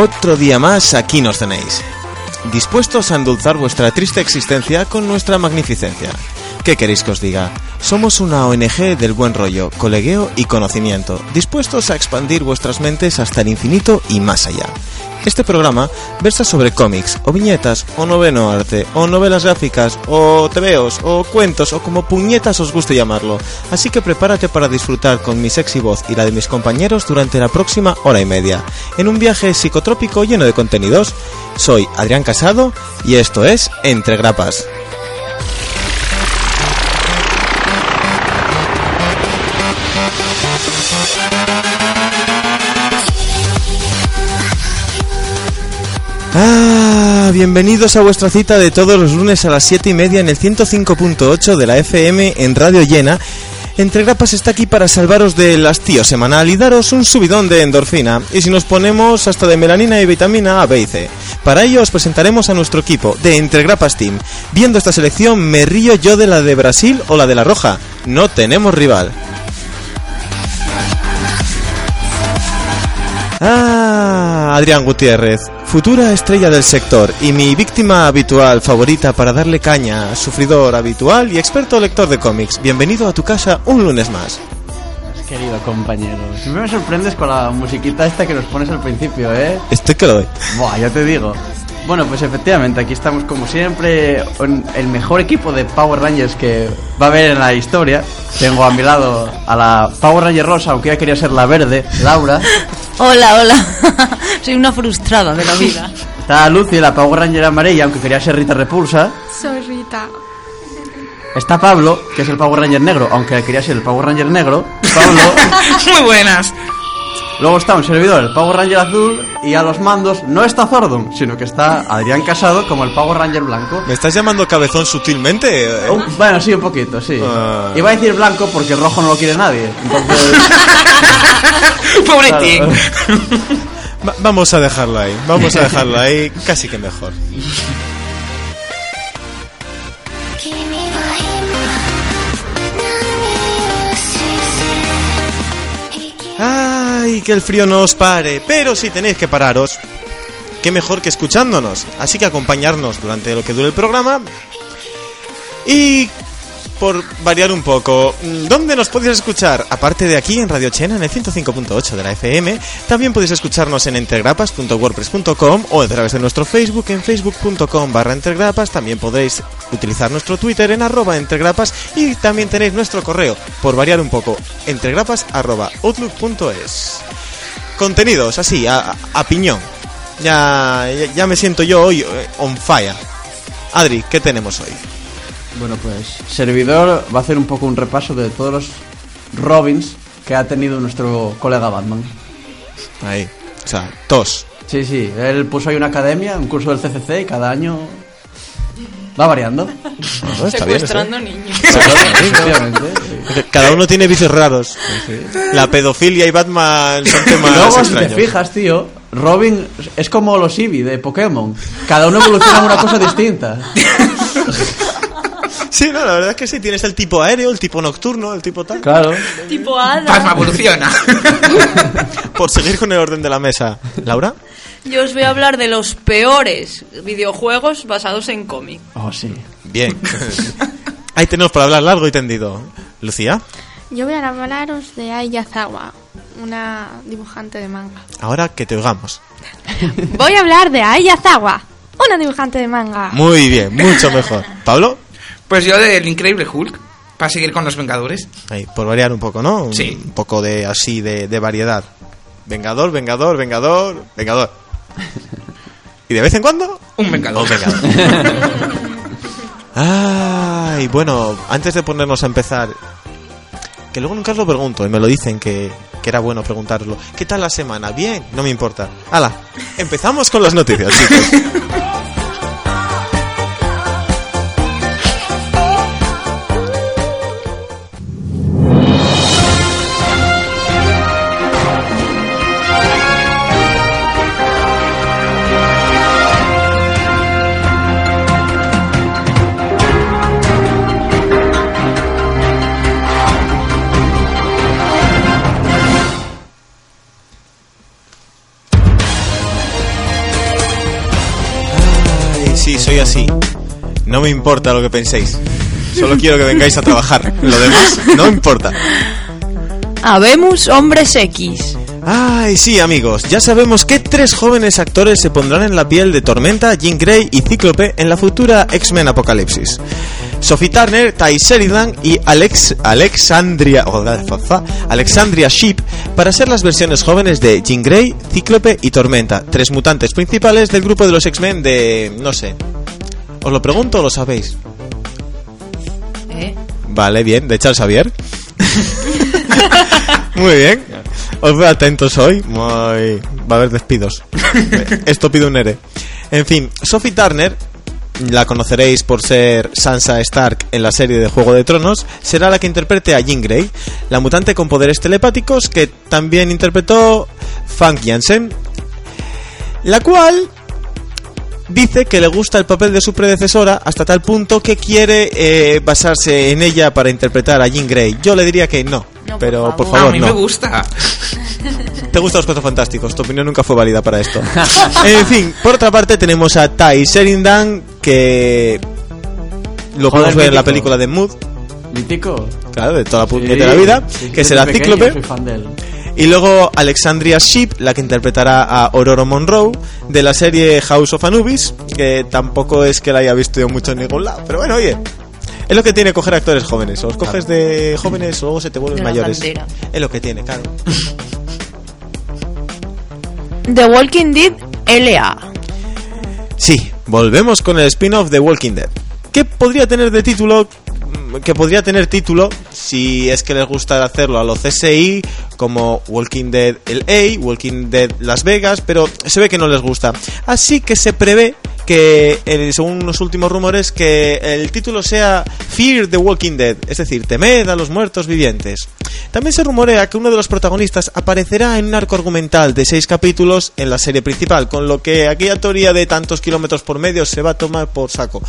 Otro día más aquí nos tenéis, dispuestos a endulzar vuestra triste existencia con nuestra magnificencia. ¿Qué queréis que os diga? Somos una ONG del buen rollo, colegueo y conocimiento, dispuestos a expandir vuestras mentes hasta el infinito y más allá. Este programa versa sobre cómics, o viñetas, o noveno arte, o novelas gráficas, o tebeos, o cuentos, o como puñetas os guste llamarlo. Así que prepárate para disfrutar con mi sexy voz y la de mis compañeros durante la próxima hora y media, en un viaje psicotrópico lleno de contenidos. Soy Adrián Casado y esto es Entre Grapas. Ah, bienvenidos a vuestra cita de todos los lunes a las 7 y media en el 105.8 de la FM en Radio Llena. Entre Grapas está aquí para salvaros del hastío semanal y daros un subidón de endorfina. Y si nos ponemos hasta de melanina y vitamina A, B y C. Para ello os presentaremos a nuestro equipo de Entre Grapas Team. Viendo esta selección me río yo de la de Brasil o la de la Roja. No tenemos rival. Ah, Adrián Gutiérrez, futura estrella del sector y mi víctima habitual favorita para darle caña, sufridor habitual y experto lector de cómics. Bienvenido a tu casa un lunes más. Querido compañero, siempre me sorprendes con la musiquita esta que nos pones al principio, ¿eh? Estoy que lo doy. Buah, ya te digo. Bueno, pues efectivamente, aquí estamos como siempre, en el mejor equipo de Power Rangers que va a haber en la historia. Tengo a mi lado a la Power Ranger rosa, aunque ella quería ser la verde, Laura. Hola, hola. Soy una frustrada de la vida. Está Lucy, la Power Ranger amarilla, aunque quería ser Rita Repulsa. Soy Rita. Está Pablo, que es el Power Ranger negro, aunque quería ser el Power Ranger negro. Pablo. Muy buenas. Luego está un servidor, el Power Ranger azul, y a los mandos no está Zordon, sino que está Adrián Casado como el Power Ranger blanco. ¿Me estás llamando cabezón sutilmente? Eh, Un- bueno, sí, un poquito, sí. Ah. Iba a decir blanco porque el rojo no lo quiere nadie. Entonces, Pobretín. va- vamos a dejarlo ahí, vamos a dejarlo ahí, casi que mejor. Que el frío no os pare, pero si tenéis que pararos, qué mejor que escuchándonos. Así que acompañarnos durante lo que dure el programa. Y por variar un poco, mm, ¿dónde nos podéis escuchar? Aparte de aquí en Radio Chena, en el 105.8 de la FM, también podéis escucharnos en entregrapas.wordpress.com o a través de nuestro Facebook en facebook.com barra entregrapas. También podréis utilizar nuestro Twitter en arroba entregrapas y también tenéis nuestro correo, por variar un poco, entregrapas. Contenidos, así, a piñón. Ya, ya, ya me siento yo hoy eh, on fire. Adri, ¿qué tenemos hoy? Bueno, pues servidor va a hacer un poco un repaso de todos los Robins que ha tenido nuestro colega Batman. Ahí. O sea, tos. Sí, sí, él puso ahí una academia, un curso del CCC y cada año va variando. No, está bien, Secuestrando niños. Cada uno tiene vicios raros. La pedofilia y Batman son Y temas luego, si te extraños. fijas, tío, Robin es como los Eevee de Pokémon. Cada uno evoluciona una cosa distinta. Sí, no, la verdad es que sí. Tienes el tipo aéreo, el tipo nocturno, el tipo tal. Claro. tipo hada. Pasma evoluciona. Por seguir con el orden de la mesa. ¿Laura? Yo os voy a hablar de los peores videojuegos basados en cómic. Oh, sí. Bien. Ahí tenemos para hablar largo y tendido. ¿Lucía? Yo voy a hablaros de Ai Yazawa, una dibujante de manga. Ahora que te oigamos. Voy a hablar de Ai Yazawa, una dibujante de manga. Muy bien, mucho mejor. ¿Pablo? Pues yo del Increíble Hulk, para seguir con los Vengadores. Ahí, por variar un poco, ¿no? Un Sí. poco de así, de, de variedad. Vengador, vengador, vengador, vengador. ¿Y de vez en cuando? Un Vengador. Un vengador. Ay, bueno, antes de ponernos a empezar, que luego nunca os lo pregunto y me lo dicen que, que era bueno preguntarlo. ¿Qué tal la semana? Bien, no me importa. Hala, empezamos con las noticias, chicos. Soy así. No me importa lo que penséis. Solo quiero que vengáis a trabajar. Lo demás no importa. Habemos hombres X. Ay, sí, amigos, ya sabemos que tres jóvenes actores se pondrán en la piel de Tormenta, Jean Grey y Cíclope en la futura X-Men Apocalipsis. Sophie Turner, Ty Sheridan y Alex, Alexandria, oh, Alexandria Sheep para ser las versiones jóvenes de Jean Grey, Cíclope y Tormenta, tres mutantes principales del grupo de los X-Men de... no sé. ¿Os lo pregunto o lo sabéis? ¿Eh? Vale, bien, de Charles Xavier. Muy bien. Os veo atentos hoy. Muy... Va a haber despidos. Esto pide un ERE. En fin, Sophie Turner, la conoceréis por ser Sansa Stark en la serie de Juego de Tronos, será la que interprete a Jean Grey, la mutante con poderes telepáticos que también interpretó Frank Jansen, la cual dice que le gusta el papel de su predecesora hasta tal punto que quiere eh, basarse en ella para interpretar a Jean Grey. Yo le diría que no, No, por pero por favor. favor, a mí no. me gusta. Te gustan los cuatro fantásticos, tu opinión nunca fue válida para esto. en fin, por otra parte tenemos a Ty Sheridan, que lo Joder, podemos ver en la película de Mood, Mítico. claro, de toda la Sí, vida, sí, que será pequeño Cíclope. soy fan de él. Y luego Alexandria Sheep, la que interpretará a Aurora Monroe de la serie House of Anubis, que tampoco es que la haya visto yo mucho en ningún lado, pero bueno, oye. Es lo que tiene coger actores jóvenes. O los coges de jóvenes o luego se te vuelven mayores. Es lo que tiene, claro. The Walking Dead LA. Sí, volvemos con el spin-off de Walking Dead. Que podría tener de título. Que podría tener título si es que les gusta hacerlo a los CSI como Walking Dead LA, Walking Dead Las Vegas, pero se ve que no les gusta. Así que se prevé que, según los últimos rumores, que el título sea Fear the Walking Dead, es decir, temed a los muertos vivientes. También se rumorea que uno de los protagonistas aparecerá en un arco argumental de seis capítulos en la serie principal, con lo que aquella teoría de tantos kilómetros por medio se va a tomar por saco.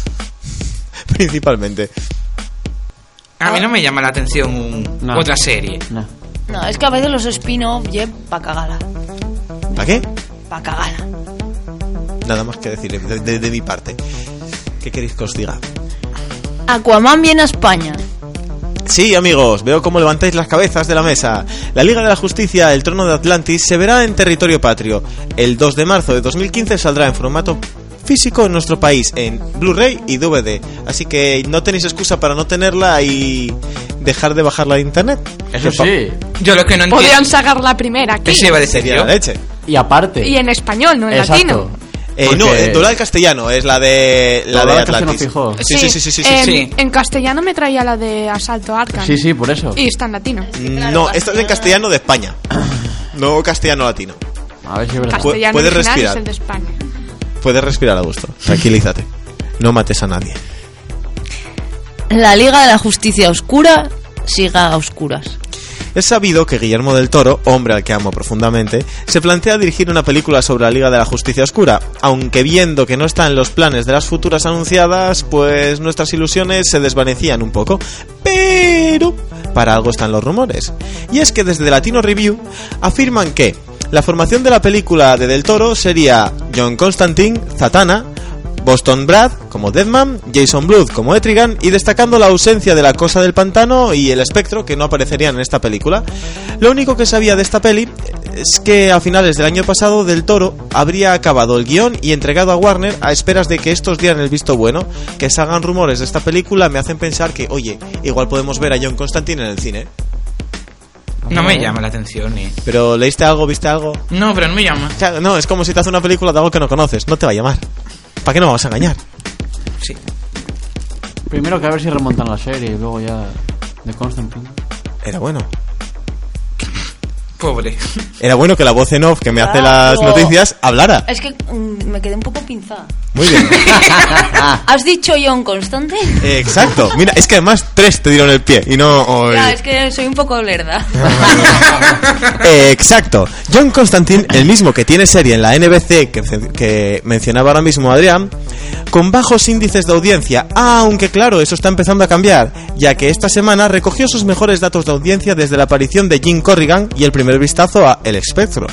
Principalmente. A mí no me llama la atención un- No. otra serie. No. No, es que a veces los spin-off llevan pa' cagala. ¿Para qué? Pa' cagala. Nada más que decir de, de- de mi parte. ¿Qué queréis que os diga? Aquaman viene a España. Sí, amigos, veo cómo levantáis las cabezas de la mesa. La Liga de la Justicia, el Trono de Atlantis, se verá en territorio patrio. El 2 de marzo de 2015 saldrá en formato físico en nuestro país, en Blu-ray y DVD. Así que no tenéis excusa para no tenerla y dejar de bajarla de internet. Eso sí. Yo lo que no Podrían entiendo. sacar la primera aquí. Eso iba a decir yo. la leche. Y aparte. Y en español, no en Exacto. latino. Eh, Porque- No, eh, doblada al castellano, es la de la Doblada de Atlantis. fijo. Sí, sí, sí, sí, sí, sí. en, sí. en castellano me traía la de Asalto Arkham. Sí, sí, por eso. Y está en latino. No, esta es en castellano de España. No castellano latino. A ver si es verdad. Pu- Castellano puedes original respirar. es el de España. Puedes respirar a gusto. Tranquilízate. No mates a nadie. La Liga de la Justicia Oscura siga a oscuras. Es sabido que Guillermo del Toro, hombre al que amo profundamente, se plantea dirigir una película sobre la Liga de la Justicia Oscura, aunque viendo que no está en los planes de las futuras anunciadas, pues nuestras ilusiones se desvanecían un poco. Pero para algo están los rumores. Y es que desde Latino Review afirman que la formación de la película de Del Toro sería John Constantine, Zatanna, Boston Brad como Deadman, Jason Blood como Etrigan y destacando la ausencia de la Cosa del Pantano y el Espectro que no aparecerían en esta película. Lo único que sabía de esta peli es que a finales del año pasado Del Toro habría acabado el guion y entregado a Warner a esperas de que estos dieran el visto bueno. Que salgan rumores de esta película me hacen pensar que, oye, igual podemos ver a John Constantine en el cine. No me llama la atención, eh. Pero ¿leíste algo? ¿Viste algo? No, pero no me llama. No, es como si te hace una película de algo que no conoces. No te va a llamar. ¿Para qué no vamos a engañar? Sí. Primero que a ver si remontan la serie y luego ya. De Constantine. Era bueno. Pobre. Era bueno que la voz en off que me hace las Claro. noticias hablara. Es que mm, me quedé un poco pinzada. Muy bien. ¿Has dicho John Constante? Eh, Exacto. Mira, es que además tres te dieron el pie y no... es que soy un poco lerda. Eh, exacto. John Constantine, el mismo que tiene serie en la NBC que, que mencionaba ahora mismo Adrián, con bajos índices de audiencia, aunque claro, eso está empezando a cambiar, ya que esta semana recogió sus mejores datos de audiencia desde la aparición de Jim Corrigan y el primer vistazo a El Espectro.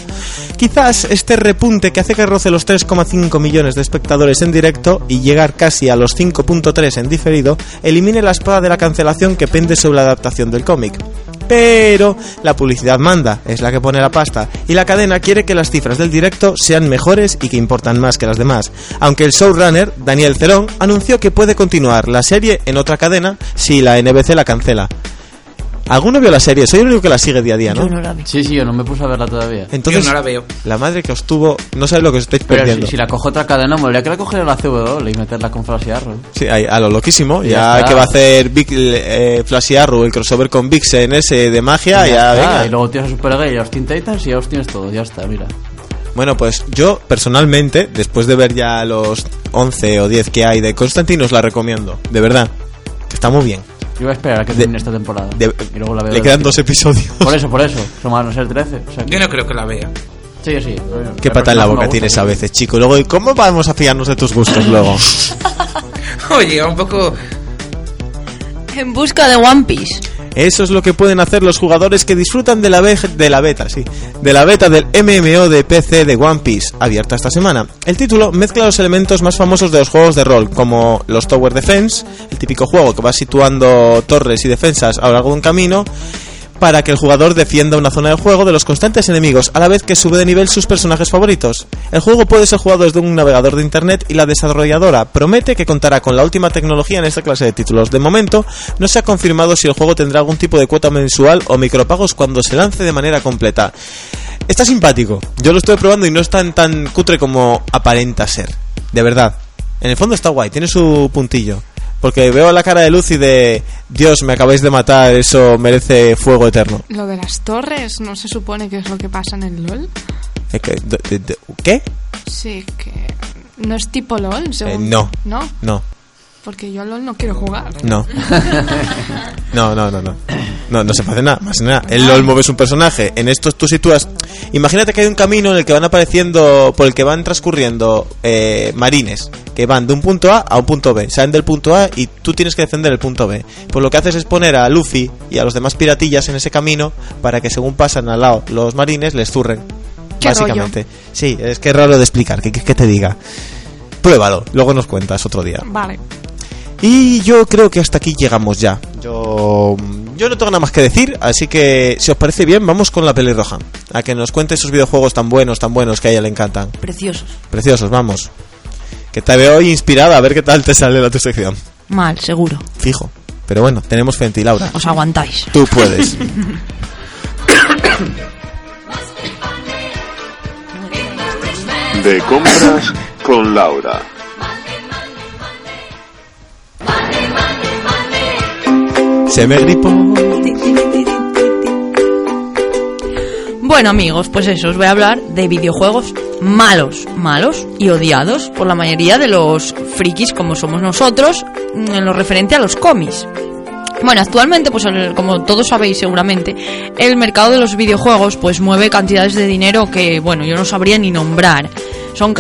Quizás este repunte que hace que roce los 3,5 millones de espectadores en directo y llegar casi a los 5.3 en diferido, elimine la espada de la cancelación que pende sobre la adaptación del cómic. Pero la publicidad manda, es la que pone la pasta, y la cadena quiere que las cifras del directo sean mejores y que importan más que las demás. Aunque el showrunner, Daniel Cerón, anunció que puede continuar la serie en otra cadena si la NBC la cancela. ¿Alguno vio la serie? Soy el único que la sigue día a día, ¿no? Yo no la vi. Sí, sí, yo no me puse a verla todavía. Entonces, Yo no la veo. la madre que os tuvo, no sabe lo que os estáis Pero perdiendo. si, si la cojo otra cadena, me habría que la coger la CW y meterla con Flash Arrow. Sí, ahí, a lo loquísimo. Ya Ya, que va a hacer Big, eh, Flashy Arrow, el crossover con Vixen ese de magia, ya, está, venga. Y luego tienes a Supergay y a Austin Titans y ya os tienes todo, ya está, mira. Bueno, pues yo personalmente, después de ver ya los 11 o 10 que hay de Constantine, os la recomiendo. De verdad. Está muy bien. Yo voy a esperar a que De- termine esta temporada. De- y luego la veo. le quedan dos episodios. Por eso, por eso. Son más no ser 13. O sea, que- Yo no creo que la vea. Sí, sí. Qué pata en la boca tienes a veces, chico. Luego, ¿y ¿cómo vamos a fiarnos de tus gustos luego? Oye, un poco. En busca de One Piece. Eso es lo que pueden hacer los jugadores que disfrutan de la, de la beta, sí, de la beta del MMO de PC de One Piece, abierta esta semana. El título mezcla los elementos más famosos de los juegos de rol, como los Tower Defense, el típico juego que va situando torres y defensas a lo largo de un camino, para que el jugador defienda una zona del juego de los constantes enemigos, a la vez que sube de nivel sus personajes favoritos. El juego puede ser jugado desde un navegador de internet y la desarrolladora promete que contará con la última tecnología en esta clase de títulos. De momento, no se ha confirmado si el juego tendrá algún tipo de cuota mensual o micropagos cuando se lance de manera completa. Está simpático. Yo lo estoy probando y no es tan, tan cutre como aparenta ser. De verdad. En el fondo está guay, tiene su puntillo. Porque veo la cara de Lucy de Dios, me acabáis de matar, eso merece fuego eterno. Lo de las torres, ¿no se supone que es lo que pasa en el LOL? ¿Qué? Sí, que... ¿No es tipo LOL? según- Eh, no. ¿No? No, Porque yo LOL no quiero jugar. no. No, no, no, no. No, no se puede nada, más nada. En LOL mueves un personaje. En estos tú sitúas. Imagínate que hay un camino en el que van apareciendo, por el que van transcurriendo eh, marines, que van de un punto A a un punto B. Salen del punto A y tú tienes que defender el punto B. Pues lo que haces es poner a Luffy y a los demás piratillas en ese camino para que según pasan al lado los marines les zurren. Qué básicamente. Sí, es que es raro de explicar, que, que, que te diga. Pruébalo, luego nos cuentas otro día. Vale. Y yo creo que hasta aquí llegamos ya. Yo, yo no tengo nada más que decir, así que si os parece bien, vamos con la pelirroja. A que nos cuente esos videojuegos tan buenos, tan buenos que a ella le encantan. Preciosos. Preciosos, vamos. Que te veo hoy inspirada, a ver qué tal te sale la tu sección. Mal, seguro. Fijo. Pero bueno, tenemos fe en ti, Laura. Os aguantáis. Tú puedes. De compras con Laura. Se me gripó. Bueno amigos, pues eso, os voy a hablar de videojuegos malos, malos y odiados por la mayoría de los frikis como somos nosotros mm, en lo referente a los cómics. Bueno, actualmente, pues como todos sabéis seguramente, el mercado de los videojuegos pues mueve cantidades de dinero que, bueno, yo no sabría ni nombrar. Son,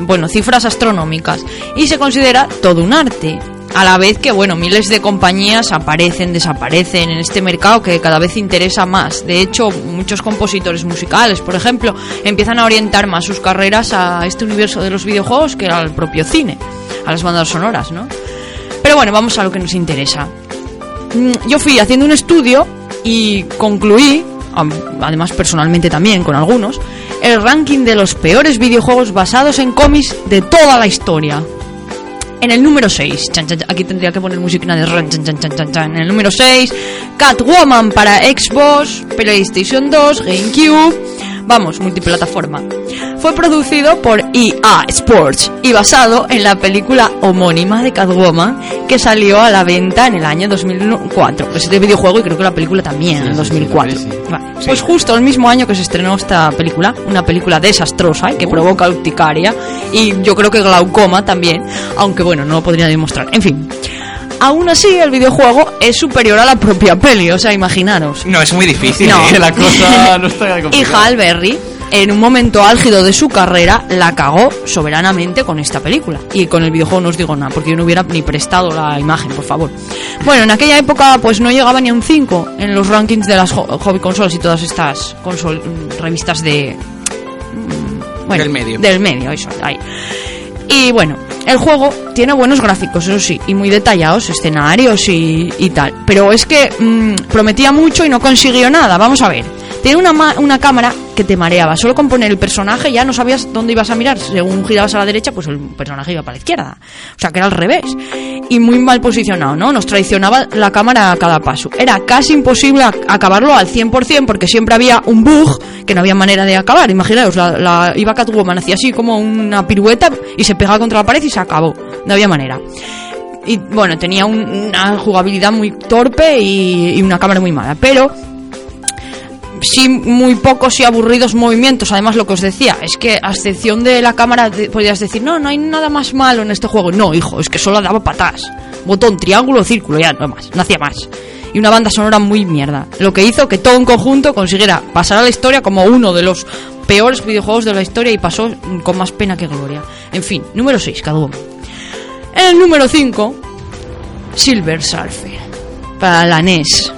bueno, cifras astronómicas y se considera todo un arte. A la vez que, bueno, miles de compañías aparecen, desaparecen en este mercado que cada vez interesa más. De hecho, muchos compositores musicales, por ejemplo, empiezan a orientar más sus carreras a este universo de los videojuegos que al propio cine, a las bandas sonoras, ¿no? Pero bueno, vamos a lo que nos interesa. Mm, Yo fui haciendo un estudio y concluí, además personalmente también con algunos, el ranking de los peores videojuegos basados en cómics de toda la historia. En el número 6, chan, chan, chan, aquí tendría que poner música de ran, chan. En el número 6, Catwoman para Xbox, PlayStation 2, GameCube, vamos, multiplataforma. Fue producido por EA Sports y basado en la película homónima de Catwoman que salió a la venta en el año 2004. Pues este videojuego y creo que la película también en el sí, 2004. sí, sí. Vale. Pues justo el mismo año que se estrenó esta película, una película desastrosa y que provoca urticaria y yo creo que glaucoma también, aunque bueno, no lo podría demostrar. En fin. Aún así, el videojuego es superior a la propia peli, o sea, imaginaros. No, es muy difícil. No. ¿eh? La cosa no está Y. Hal Berry en un momento álgido de su carrera, la cagó soberanamente con esta película. Y con el videojuego no os digo nada, porque yo no hubiera ni prestado la imagen, por favor. Bueno, en aquella época pues no llegaba ni a un 5 en los rankings de las ho- hobby consolas y todas estas consol mm, revistas de... mm, bueno, Del medio. Del medio, eso, ahí. Y bueno, el juego tiene buenos gráficos, eso sí, y muy detallados, escenarios y, y tal. Pero es que mm, prometía mucho y no consiguió nada. Vamos a ver. Tiene una, ma- una cámara que te mareaba. Solo con poner el personaje ya no sabías dónde ibas a mirar. Según girabas a la derecha, pues el personaje iba para la izquierda. O sea, que era al revés. Y muy mal posicionado, ¿no? Nos traicionaba la cámara a cada paso. Era casi imposible ac- acabarlo al 100% porque siempre había un bug que no había manera de acabar. Imaginaos, la, la iba Catwoman, hacía así como una pirueta y se pegaba contra la pared y se acabó. No había manera. Y bueno, tenía un- una jugabilidad muy torpe y una cámara muy mala. Pero sí muy pocos y aburridos movimientos. Además, lo que os decía es que a excepción de la cámara de- podrías decir, no, no hay nada más malo en este juego. No, hijo, es que solo daba patas. Botón, triángulo, círculo, ya no más, no hacía más. Y una banda sonora muy mierda. Lo que hizo que todo en conjunto consiguiera pasar a la historia como uno de los peores videojuegos de la historia y pasó con más pena que gloria. En fin, número 6, cada. En el número 5, Silver Surfer. Para la NES.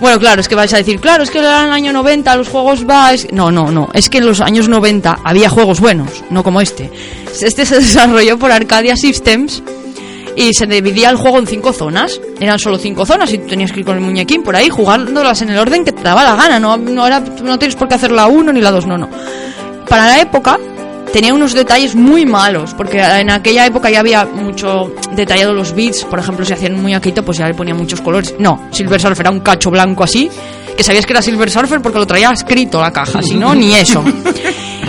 Bueno, claro, es que vais a decir, claro, es que en el año 90 los juegos va... No, no, no. Es que en los años 90 había juegos buenos, no como este. Este se desarrolló por Arcadia Systems y se dividía el juego en cinco zonas. Eran solo cinco zonas y tú tenías que ir con el muñequín por ahí jugándolas en el orden que te daba la gana. No, no, era, no tienes por qué hacer la 1 ni la 2, no, no. Para la época tenía unos detalles muy malos, porque en aquella época ya había mucho detallado los bits, por ejemplo, si hacían un muñequito, pues ya le ponían muchos colores. No, Silver Surfer era un cacho blanco así, que sabías que era Silver Surfer porque lo traía escrito la caja, si no, ni eso.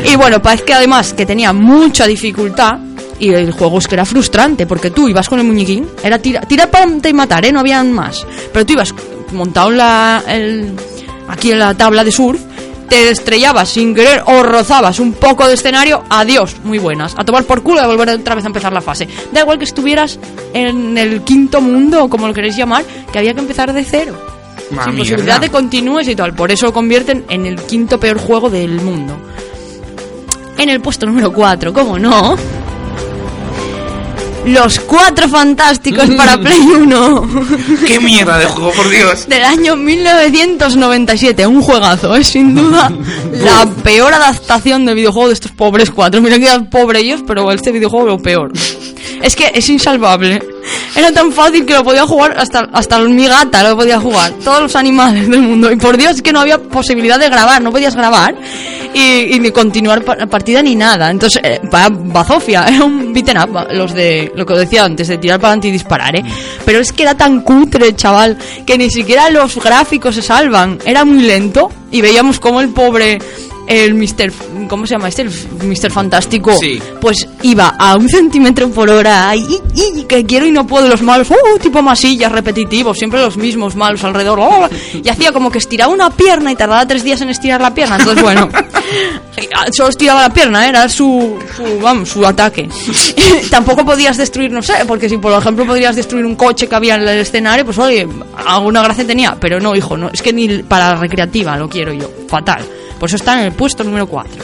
Y bueno, parece que además que tenía mucha dificultad y el juego es que era frustrante porque tú ibas con el muñequín, era tira, tirar para y matar, ¿eh? no habían más. Pero tú ibas montado en la, aquí en la tabla de surf, te estrellabas sin querer o rozabas un poco de escenario, adiós, muy buenas. A tomar por culo y a volver otra vez a empezar la fase. Da igual que estuvieras en el quinto mundo, o como lo queréis llamar, que había que empezar de cero. Ma sin mierda. posibilidad de continúes y tal. Por eso lo convierten en el quinto peor juego del mundo. En el puesto número 4, ¿cómo no? Los cuatro fantásticos para Play 1 ¡Qué mierda de juego, por Dios! del año 1997. Un juegazo, es sin duda la peor adaptación de videojuego de estos pobres cuatro. Mira que eran pobre ellos, pero este videojuego lo peor. Es que es insalvable. Era tan fácil que lo podía jugar hasta, hasta mi gata lo podía jugar. Todos los animales del mundo. Y por Dios, es que no había posibilidad de grabar. No podías grabar y, y ni continuar la partida ni nada. Entonces, eh, bazofia. Era un beaten up. Los de lo que decía antes, de tirar para adelante y disparar, ¿eh? Pero es que era tan cutre, chaval, que ni siquiera los gráficos se salvan. Era muy lento y veíamos como el pobre. El Mr. ¿Cómo se llama este? El Mr. Fantástico. Sí. Pues iba a un centímetro por hora. Y, y- y que quiero y no puedo. Los malos, uh, tipo masillas repetitivos. Siempre los mismos malos alrededor. oh, y hacía como que estiraba una pierna y tardaba tres días en estirar la pierna. Entonces, bueno. Solo estiraba la pierna, ¿eh? era su, su, vamos, su ataque. Tampoco podías destruir, no sé, porque si por ejemplo podrías destruir un coche que había en el escenario, pues oye, alguna gracia tenía. Pero no, hijo, no, es que ni para la recreativa lo quiero yo. Fatal. Por eso está en el puesto número 4.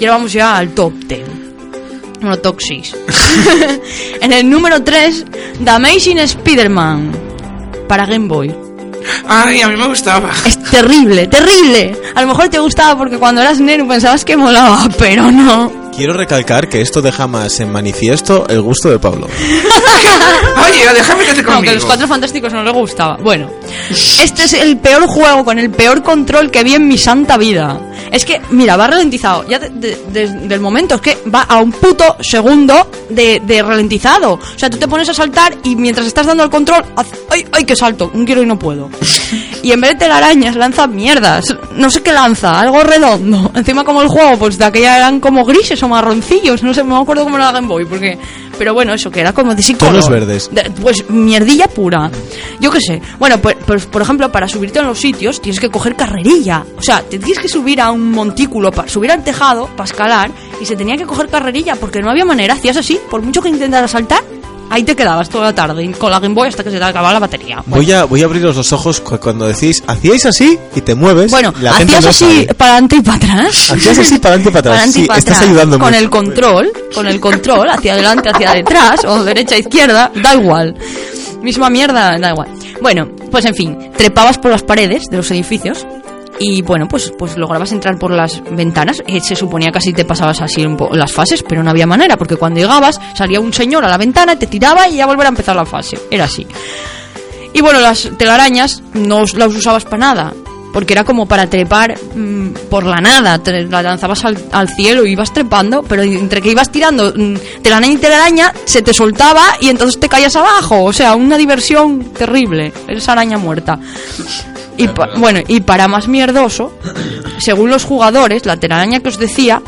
Y ahora vamos ya al top 10. Bueno, top 6. en el número 3, The Amazing Spider-Man. Para Game Boy. Ay, a mí me gustaba. Es terrible, terrible. A lo mejor te gustaba porque cuando eras neno pensabas que molaba, pero no. Quiero recalcar que esto deja más en manifiesto el gusto de Pablo. Oye, déjame que te No, que conmigo. los cuatro fantásticos no le gustaba. Bueno, este es el peor juego con el peor control que vi en mi santa vida. Es que, mira, va ralentizado. Ya de- de- desde el momento es que va a un puto segundo de, de ralentizado. O sea, tú te pones a saltar y mientras estás dando el control, hace, ¡ay, ay, que salto! Un quiero y no puedo. Y en vez de telarañas, lanza mierdas. No sé qué lanza, algo redondo. Encima, como el juego, pues de aquella eran como grises o marroncillos. No sé, no me acuerdo cómo era la Game Boy. Porque... Pero bueno, eso, que era como de. Tonos verdes. De- pues mierdilla pura. Yo qué sé. Bueno, pues, pues, por ejemplo, para subirte a los sitios tienes que coger carrerilla. O sea, te tienes que subir a un montículo para subir al tejado, para escalar, y se tenía que coger carrerilla porque no había manera. Hacías así, por mucho que intentaras saltar, ahí te quedabas toda la tarde con la Game Boy hasta que se te acababa la batería. Bueno, Voy a, voy a abriros los ojos cu- cuando decís, hacíais así y te mueves. bueno, la gente hacías no así sabe. para adelante y para atrás. Hacías así para adelante y para atrás. Para Sí, para estás atrás. ayudándome. Con el control, con el control, hacia adelante, hacia detrás, o derecha, izquierda, da igual. Misma mierda, da igual. Bueno, pues en fin, trepabas por las paredes de los edificios y bueno, pues, pues lograbas entrar por las ventanas. Eh, se suponía que así te pasabas así las fases, pero no había manera, porque cuando llegabas salía un señor a la ventana, te tiraba y ya volver a empezar la fase. Era así. Y bueno, las telarañas no las usabas para nada. Porque era como para trepar mm, por la nada. Te la lanzabas al, cielo y ibas trepando, pero entre que ibas tirando mm, telaraña y telaraña, se te soltaba y entonces te caías abajo. O sea, una diversión terrible. Esa araña muerta. Y pa- bueno, y para más mierdoso, según los jugadores, la telaraña que os decía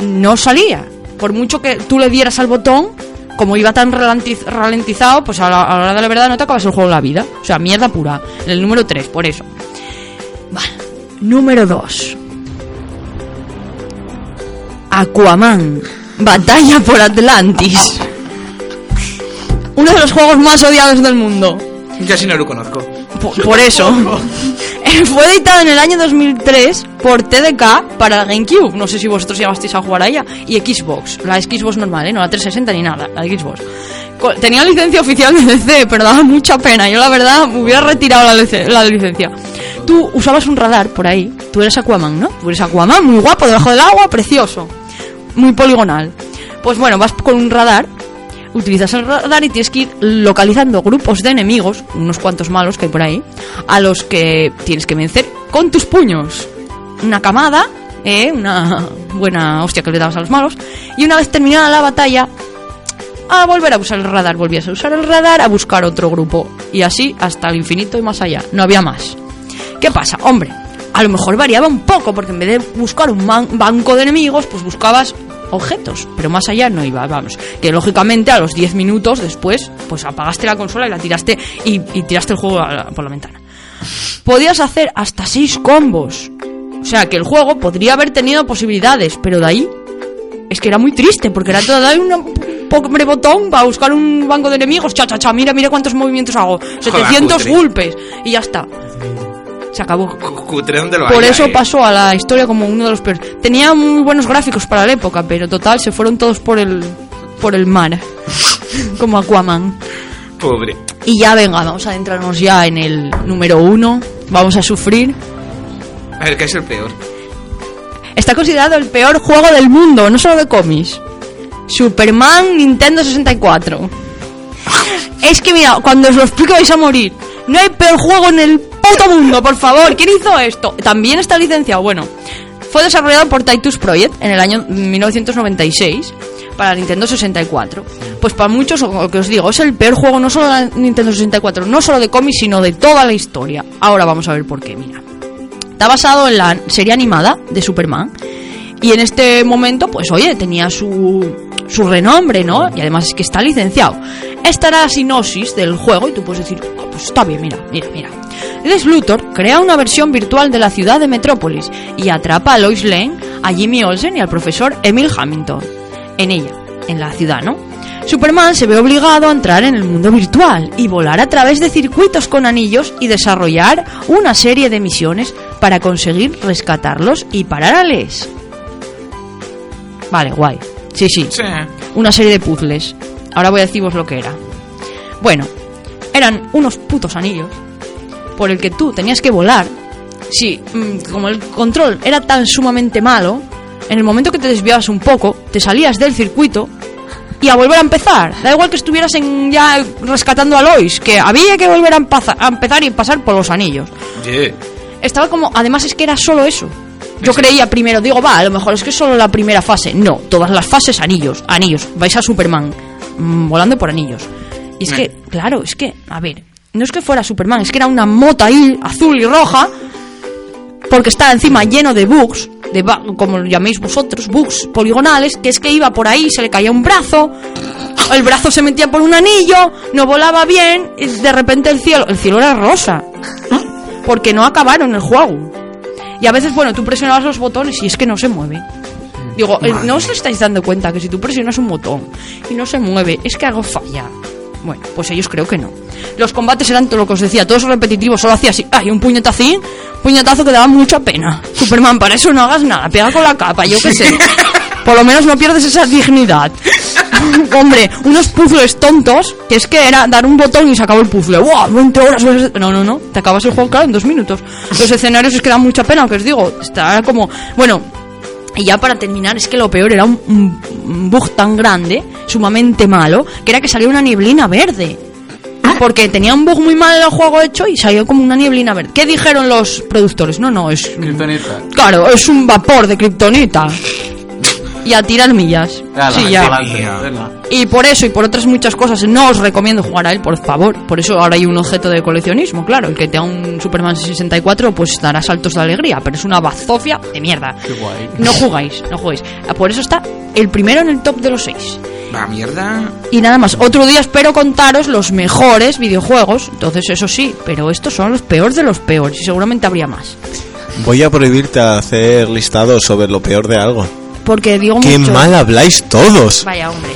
no salía. Por mucho que tú le dieras al botón, como iba tan ralentizado, pues a la, a la hora de la verdad no te acabas el juego de la vida. O sea, mierda pura. El número 3, por eso. Vale. Número 2. Aquaman. Batalla por Atlantis. Uno de los juegos más odiados del mundo. Yo sí no lo conozco. Por, por eso. Fue editado en el año 2003 por TDK para la GameCube. No sé si vosotros llegasteis a jugar a ella. Y Xbox. La Xbox normal, ¿eh? No la 360 ni nada. La Xbox. Tenía licencia oficial de DC, pero daba mucha pena. Yo, la verdad, me hubiera retirado la, lice- la licencia. Tú usabas un radar por ahí. Tú eres Aquaman, ¿no? Tú eres Aquaman, muy guapo, debajo del agua, precioso. Muy poligonal. Pues bueno, vas con un radar utilizas el radar y tienes que ir localizando grupos de enemigos, unos cuantos malos que hay por ahí, a los que tienes que vencer con tus puños. Una camada, ¿eh? una buena hostia que le dabas a los malos, y una vez terminada la batalla, a volver a usar el radar, volvías a usar el radar a buscar otro grupo, y así hasta el infinito y más allá, no había más. ¿Qué pasa? Hombre, a lo mejor variaba un poco, porque en vez de buscar un banco de enemigos, pues buscabas objetos, pero más allá no iba, vamos. Que lógicamente a los 10 minutos después, pues apagaste la consola y la tiraste y, y tiraste el juego la- por la ventana. Podías hacer hasta 6 combos. O sea, que el juego podría haber tenido posibilidades, pero de ahí es que era muy triste, porque era todo dar un pobre botón para buscar un banco de enemigos, cha, cha, cha, mira, mira cuántos movimientos hago, 700 cutre. golpes, y ya está. Se acabó. Cu- Cutre lo Por eso eh. pasó a la historia como uno de los peores. Tenía muy buenos gráficos para la época, pero total se fueron todos por el por el mar, como Aquaman. Pobre. Y ya venga, vamos a adentrarnos ya en el número uno. Vamos a sufrir. A ver, ¿qué es el peor? Está considerado el peor juego del mundo, no solo de cómics. Superman Nintendo 64. Es que mira, cuando os lo explico vais a morir. No hay peor juego en el puto mundo, por favor. ¿Quién hizo esto? También está licenciado. Bueno, fue desarrollado por Titus Project en el año 1996 para Nintendo 64. Pues para muchos, lo que os digo, es el peor juego no solo de Nintendo 64, no solo de cómics, sino de toda la historia. Ahora vamos a ver por qué, mira. Está basado en la serie animada de Superman. Y en este momento, pues oye, tenía su, su renombre, ¿no? Y además es que está licenciado. Esta era la sinopsis del juego y tú puedes decir, "Ah, pues está bien, mira, mira, mira. Les Luthor crea una versión virtual de la ciudad de Metrópolis y atrapa a Lois Lane, a Jimmy Olsen y al profesor Emil Hamilton. En ella, en la ciudad, ¿no? Superman se ve obligado a entrar en el mundo virtual y volar a través de circuitos con anillos y desarrollar una serie de misiones para conseguir rescatarlos y pararles. Vale, guay. Sí, sí. Sí. Una serie de puzzles. Ahora voy a deciros lo que era. Bueno, eran unos putos anillos por el que tú tenías que volar. Sí, mm, como el control era tan sumamente malo, en el momento que te desviabas un poco, te salías del circuito y a volver a empezar. Da igual que estuvieras en ya rescatando a Lois, que había que volver a, empezar y pasar por los anillos. Yeah. Estaba como, además es que era solo eso. Yo Sí. creía primero, digo, va, a lo mejor es que es solo la primera fase. No, todas las fases anillos, anillos. Vais a Superman mm, volando por anillos. Y es que, claro, es que, a ver, no es que fuera Superman, es que era una mota ahí, azul y roja, porque estaba encima lleno de bugs, de como lo llaméis vosotros, bugs poligonales, que es que iba por ahí, se le caía un brazo, el brazo se metía por un anillo, no volaba bien, y de repente el cielo, el cielo era rosa, porque no acabaron el juego. Y a veces, bueno, tú presionabas los botones y es que no se mueve. Digo, eh, ¿no os estáis dando cuenta que si tú presionas un botón y no se mueve, es que algo falla? Bueno, pues ellos creo que no. Los combates eran todo lo que os decía, todos repetitivos, solo hacía así, ay, un puñetacín, puñetazo que daba mucha pena. Superman, para eso no hagas nada, pega con la capa, yo qué sé. Por lo menos no pierdes esa dignidad. Hombre, unos puzzles tontos, que es que era dar un botón y se acabó el puzzle. ¡Wow! 20 horas. No, no, no. Te acabas el juego, claro, en dos minutos. Los escenarios es que dan mucha pena, aunque os digo. Está como. Bueno, y ya para terminar, es que lo peor era un, un- un bug tan grande, sumamente malo, que era que salía una nieblina verde. Porque tenía un bug muy mal el juego hecho y salió como una nieblina verde. ¿Qué dijeron los productores? No, no, es. Kryptonita. Claro, es un vapor de kriptonita. Y a tirar millas. Ala, sí, ya. Y por eso y por otras muchas cosas no os recomiendo jugar a él, por favor. Por eso ahora hay un objeto de coleccionismo, claro. El que tenga un Superman 64 pues dará saltos de alegría, pero es una bazofia de mierda. Qué guay. No jugáis, no juguéis. Ah, Por eso está el primero en el top de los seis. Va, mierda. Y nada más, otro día espero contaros los mejores videojuegos. Entonces, eso sí, pero estos son los peores de los peores y seguramente habría más. Voy a prohibirte hacer listados sobre lo peor de algo. Porque digo ¡Qué mucho. mal habláis todos! Vaya, hombre.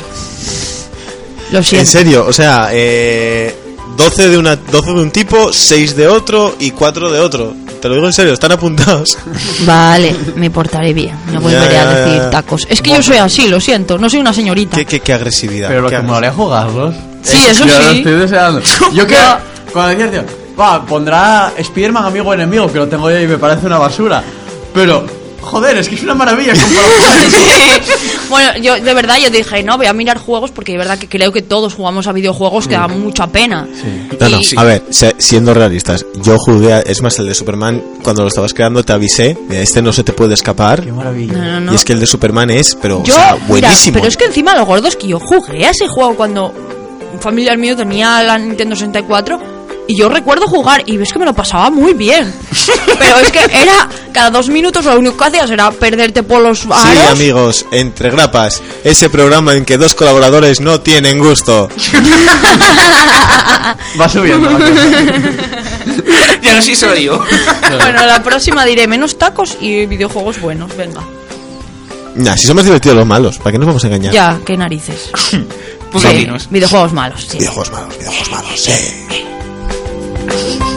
Lo En siento. serio, o sea, eh, 12, de una, 12 de un tipo, 6 de otro y 4 de otro. Te lo digo en serio, están apuntados. Vale, me portaré bien. No volveré Ya, a ya, decir ya. tacos. Es que yo soy así, lo siento. No soy una señorita. qué, qué, qué agresividad. Pero lo que agres- molaría jugarlos. Sí, eso yo lo sí. estoy deseando. Yo que No. cuando decías, tío, va, pondrá Spiderman amigo o enemigo, que lo tengo yo y me parece una basura. Pero, joder, es que es una maravilla bueno, yo de verdad yo dije, no, voy a mirar juegos porque de verdad que creo que todos jugamos a videojuegos que dan mucha pena. No, no, Y- a ver, siendo realistas, yo jugué, a- es más, el de Superman, cuando lo estabas creando te avisé, este no se te puede escapar. Qué maravilla. No, no, no. Y es que el de Superman es, pero, Yo, o sea, mira, buenísimo. pero es que encima lo gordo es que yo jugué a ese juego cuando un familiar mío tenía la Nintendo 64 y yo recuerdo jugar y ves que me lo pasaba muy bien. Pero es que era cada dos minutos lo único que hacías era perderte por los Sí, aros. amigos, entre grapas, ese programa en que dos colaboradores no tienen gusto. Va subiendo. Ya no sé si soy yo. Bueno, la próxima diré menos tacos y videojuegos buenos, venga. Nah, si somos divertidos los malos, ¿para qué nos vamos a engañar? Ya, qué narices. Pues Sí, videojuegos malos, sí. Videojuegos malos, videojuegos malos, sí. Thank you.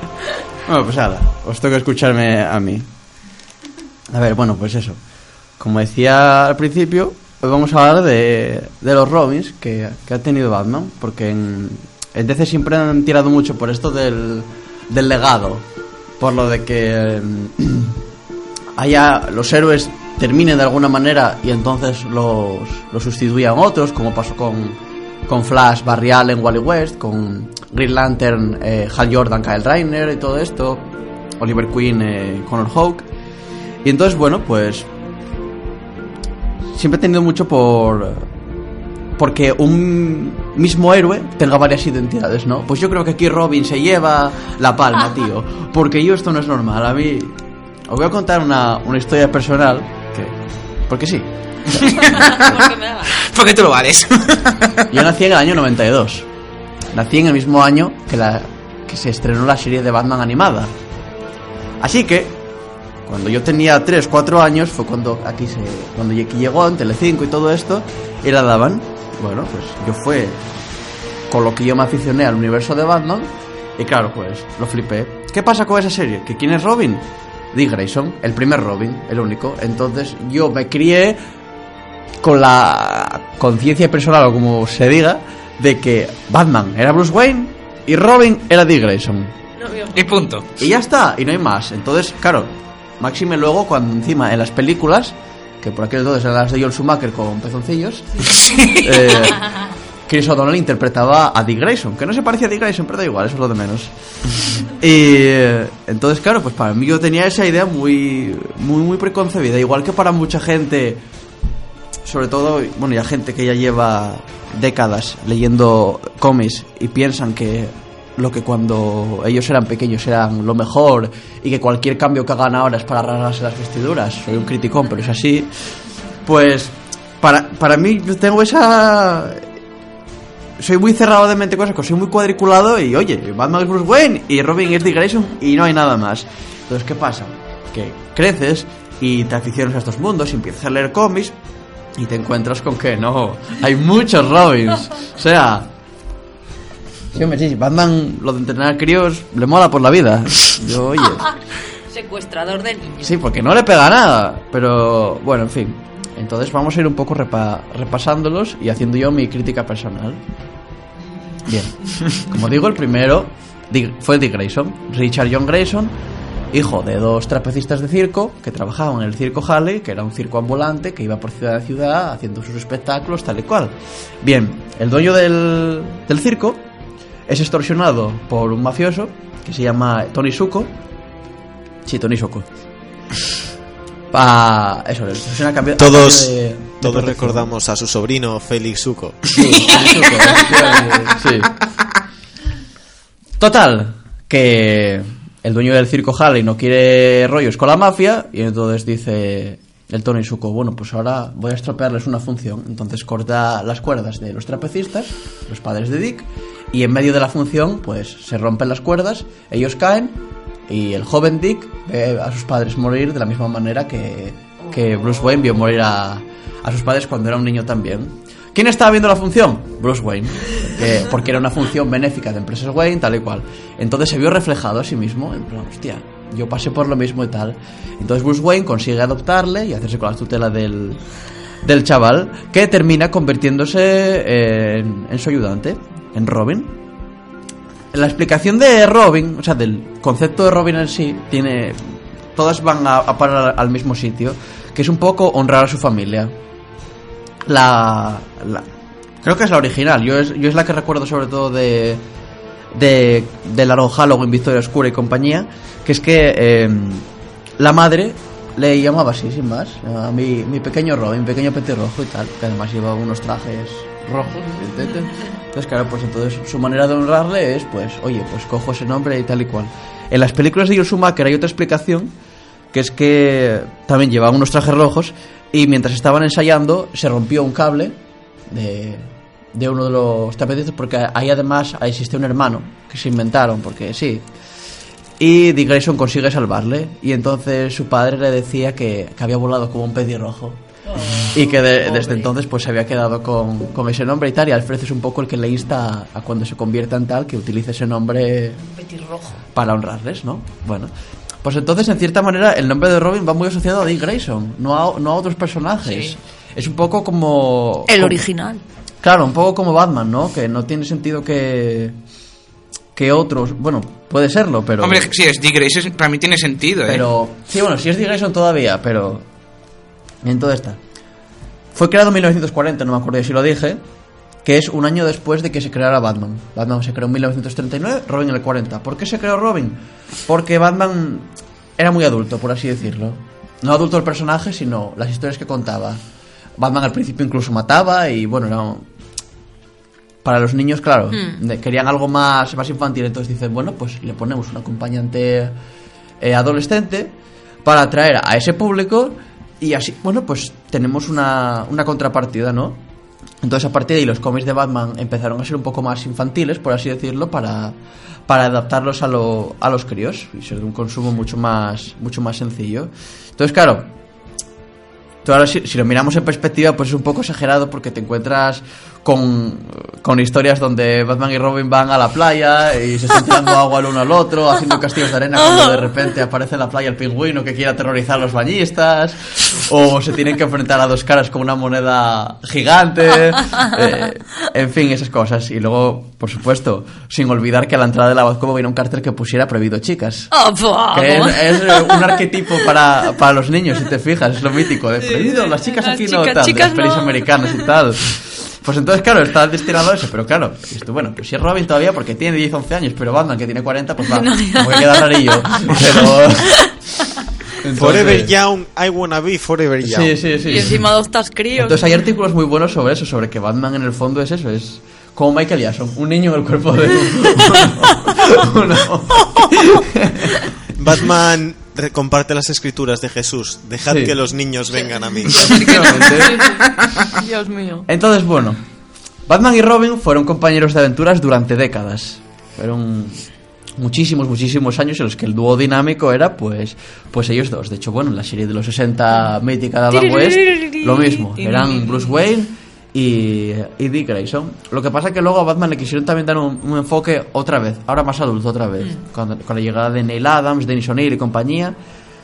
Bueno, pues nada, os toca escucharme a mí. A ver, bueno, pues eso. Como decía al principio, hoy vamos a hablar de, de los Robins que, que ha tenido Batman, porque en, en DC siempre han tirado mucho por esto del, del legado, por lo de que mm, haya los héroes terminen de alguna manera y entonces los, los sustituyan otros, como pasó con, con Flash, Barry Allen, Wally West, con Green Lantern, eh, Hal Jordan, Kyle Rayner y todo esto, Oliver Queen, eh, Connor Hawke. Y entonces, bueno, pues siempre he tenido mucho por porque un mismo héroe tenga varias identidades, ¿no? Pues yo creo que aquí Robin se lleva la palma, tío. Porque yo esto no es normal. A mí os voy a contar una, una historia personal que porque sí. Porque tú lo vales. Yo nací en el año 92. Nací en el mismo año que, la, que se estrenó la serie de Batman animada. Así que, cuando yo tenía 3, 4 años, fue cuando aquí se cuando llegó en Telecinco y todo esto, y la daban. Bueno, pues yo fue con lo que yo me aficioné al universo de Batman, y claro, pues lo flipé. ¿Qué pasa con esa serie? ¿Que quién es Robin? Dick Grayson, el primer Robin, el único. Entonces yo me crié con la conciencia personal o como se diga de que Batman era Bruce Wayne y Robin era Dick Grayson. Y punto. Y ya está, y no hay más. Entonces, claro, Máxime luego cuando encima en las películas, que por aquel entonces eran las de Joel Schumacher con pezoncillos, eh, Chris O'Donnell interpretaba a Dick Grayson, que no se parecía a Dick Grayson, pero da igual, eso es lo de menos. Y eh, entonces, claro, pues para mí yo tenía esa idea muy, muy, muy preconcebida, igual que para mucha gente, sobre todo, bueno, ya gente que ya lleva décadas leyendo cómics y piensan que lo que cuando ellos eran pequeños eran lo mejor y que cualquier cambio que hagan ahora es para rasgarse las vestiduras. Soy un criticón, pero es así. Pues para, para mí tengo esa... Soy muy cerrado de mente cosas, soy muy cuadriculado y oye, Batman es Bruce Wayne y Robin es Dick Grayson y no hay nada más. Entonces, ¿qué pasa? Que creces y te aficionas a estos mundos y empiezas a leer cómics y te encuentras con que no, hay muchos Robins. O sea, Sí, hombre, sí, Batman, lo de entrenar críos, le mola por la vida. Yo, oye. Secuestrador de niños. Sí, porque no le pega nada. Pero, bueno, en fin. Entonces vamos a ir un poco repa- repasándolos y haciendo yo mi crítica personal. Bien. Como digo, el primero fue Dick Grayson. Richard John Grayson, hijo de dos trapecistas de circo que trabajaban en el circo Halley, que era un circo ambulante que iba por ciudad a ciudad haciendo sus espectáculos tal y cual. Bien, el dueño del, del circo es extorsionado por un mafioso que se llama Tony Suco. Sí, Tony Suco. Pa... Eso, le extorsiona a cambio, a Todos, cambio de- de todos protección. recordamos a su sobrino Félix Suco. Sí, Suco, sí. Total, que el dueño del circo Halley no quiere rollos con la mafia y entonces dice el Tony Suco, bueno, pues ahora voy a estropearles una función. Entonces corta las cuerdas de los trapecistas, los padres de Dick, y en medio de la función, pues se rompen las cuerdas, ellos caen y el joven Dick ve a sus padres morir de la misma manera que, que Bruce Wayne vio morir a, a sus padres cuando era un niño también. ¿Quién estaba viendo la función? Bruce Wayne. Eh, porque era una función benéfica de empresas Wayne, tal y cual. Entonces se vio reflejado a sí mismo, en plan, hostia, yo pasé por lo mismo y tal. Entonces Bruce Wayne consigue adoptarle y hacerse con la tutela del, del chaval, que termina convirtiéndose en, en su ayudante, en Robin. La explicación de Robin, o sea, del concepto de Robin en sí, tiene. Todas van a parar al mismo sitio, que es un poco honrar a su familia. La. creo que es la original, yo es, yo es la que recuerdo sobre todo de. de. de Largo Halloween, Victoria Oscura y compañía, que es que. eh, la madre le llamaba así, sin más. A mi, mi pequeño Robin, mi pequeño petirrojo y tal, que además llevaba unos trajes rojos. Entonces, claro, pues entonces su manera de honrarle es, pues, oye, pues cojo ese nombre y tal y cual. En las películas de Joel Schumacher hay otra explicación, que es que también llevaba unos trajes rojos y mientras estaban ensayando se rompió un cable de, de uno de los tapetistas porque ahí además existe un hermano que se inventaron, porque sí. Y Dick Grayson consigue salvarle. Y entonces su padre le decía que, que había volado como un pedirrojo. y que de- desde entonces pues se había quedado con, con ese nombre y tal. Y Alfred es un poco el que le insta a, a cuando se convierta en tal que utilice ese nombre Petirrojo. para honrarles, ¿no? Bueno. Pues entonces, en cierta manera, el nombre de Robin va muy asociado a Dick Grayson, no a, no a otros personajes. Sí. Es un poco como... El como- original. Claro, un poco como Batman, ¿no? Que no tiene sentido que que otros, bueno, puede serlo, pero Hombre, si es Dick Grayson, para mí tiene sentido, ¿eh? pero sí, bueno, sí es Dick Grayson todavía, pero entonces está. Fue creado en 1940, no me acuerdo si lo dije, que es un año después de que se creara Batman. Batman se creó en 1939, Robin en el 40. ¿Por qué se creó Robin? Porque Batman era muy adulto, por así decirlo. No adulto el personaje, sino las historias que contaba. Batman al principio incluso mataba y bueno, era un- para los niños, claro, de- querían algo más, más infantil, entonces dicen, bueno, pues le ponemos un acompañante eh, adolescente para atraer a ese público y así, bueno, pues tenemos una, una contrapartida, ¿no? Entonces a partir de ahí los cómics de Batman empezaron a ser un poco más infantiles, por así decirlo, para, para adaptarlos a, lo- a los críos y ser de un consumo mucho más, mucho más sencillo. Entonces, claro, ahora, si, si lo miramos en perspectiva, pues es un poco exagerado porque te encuentras con, con historias donde Batman y Robin van a la playa y se están tirando agua el uno al otro, haciendo castillos de arena cuando de repente aparece en la playa el pingüino que quiere aterrorizar a los bañistas, o se tienen que enfrentar a dos caras con una moneda gigante, eh, en fin, esas cosas. Y luego, por supuesto, sin olvidar que a la entrada de la Batcove viene un cartel que pusiera prohibido chicas. Ah. Que es, es un arquetipo para, para los niños, si te fijas, es lo mítico de prohibido, las chicas Las aquí no, chicas- tal, chicas las pelis no. americanas y tal. Pues entonces, claro, está destinado a eso, pero claro, esto, bueno, pues si es Robin todavía porque tiene 10, 11 años, pero Batman que tiene 40, pues va, como que queda rarillo. Pero... Entonces- Forever Young, I wanna be Forever Young. Sí, sí, sí. Y encima adoptas críos. Entonces hay artículos muy buenos sobre eso, sobre que Batman en el fondo es eso, es como Michael Jackson, un niño en el cuerpo de. Batman comparte las escrituras de Jesús. Dejad Sí. que los niños vengan a mí. Dios mío. Entonces, bueno, Batman y Robin fueron compañeros de aventuras durante décadas. Fueron muchísimos, muchísimos años en los que el dúo dinámico era, pues, pues ellos dos. De hecho, bueno, en la serie de los 60 mítica de Adam West, lo mismo. Eran Bruce Wayne y, Dick Grayson. Lo que pasa es que luego a Batman le quisieron también dar un, un enfoque otra vez, ahora más adulto otra vez. Cuando, con la llegada de Neil Adams, Dennis O'Neill y compañía,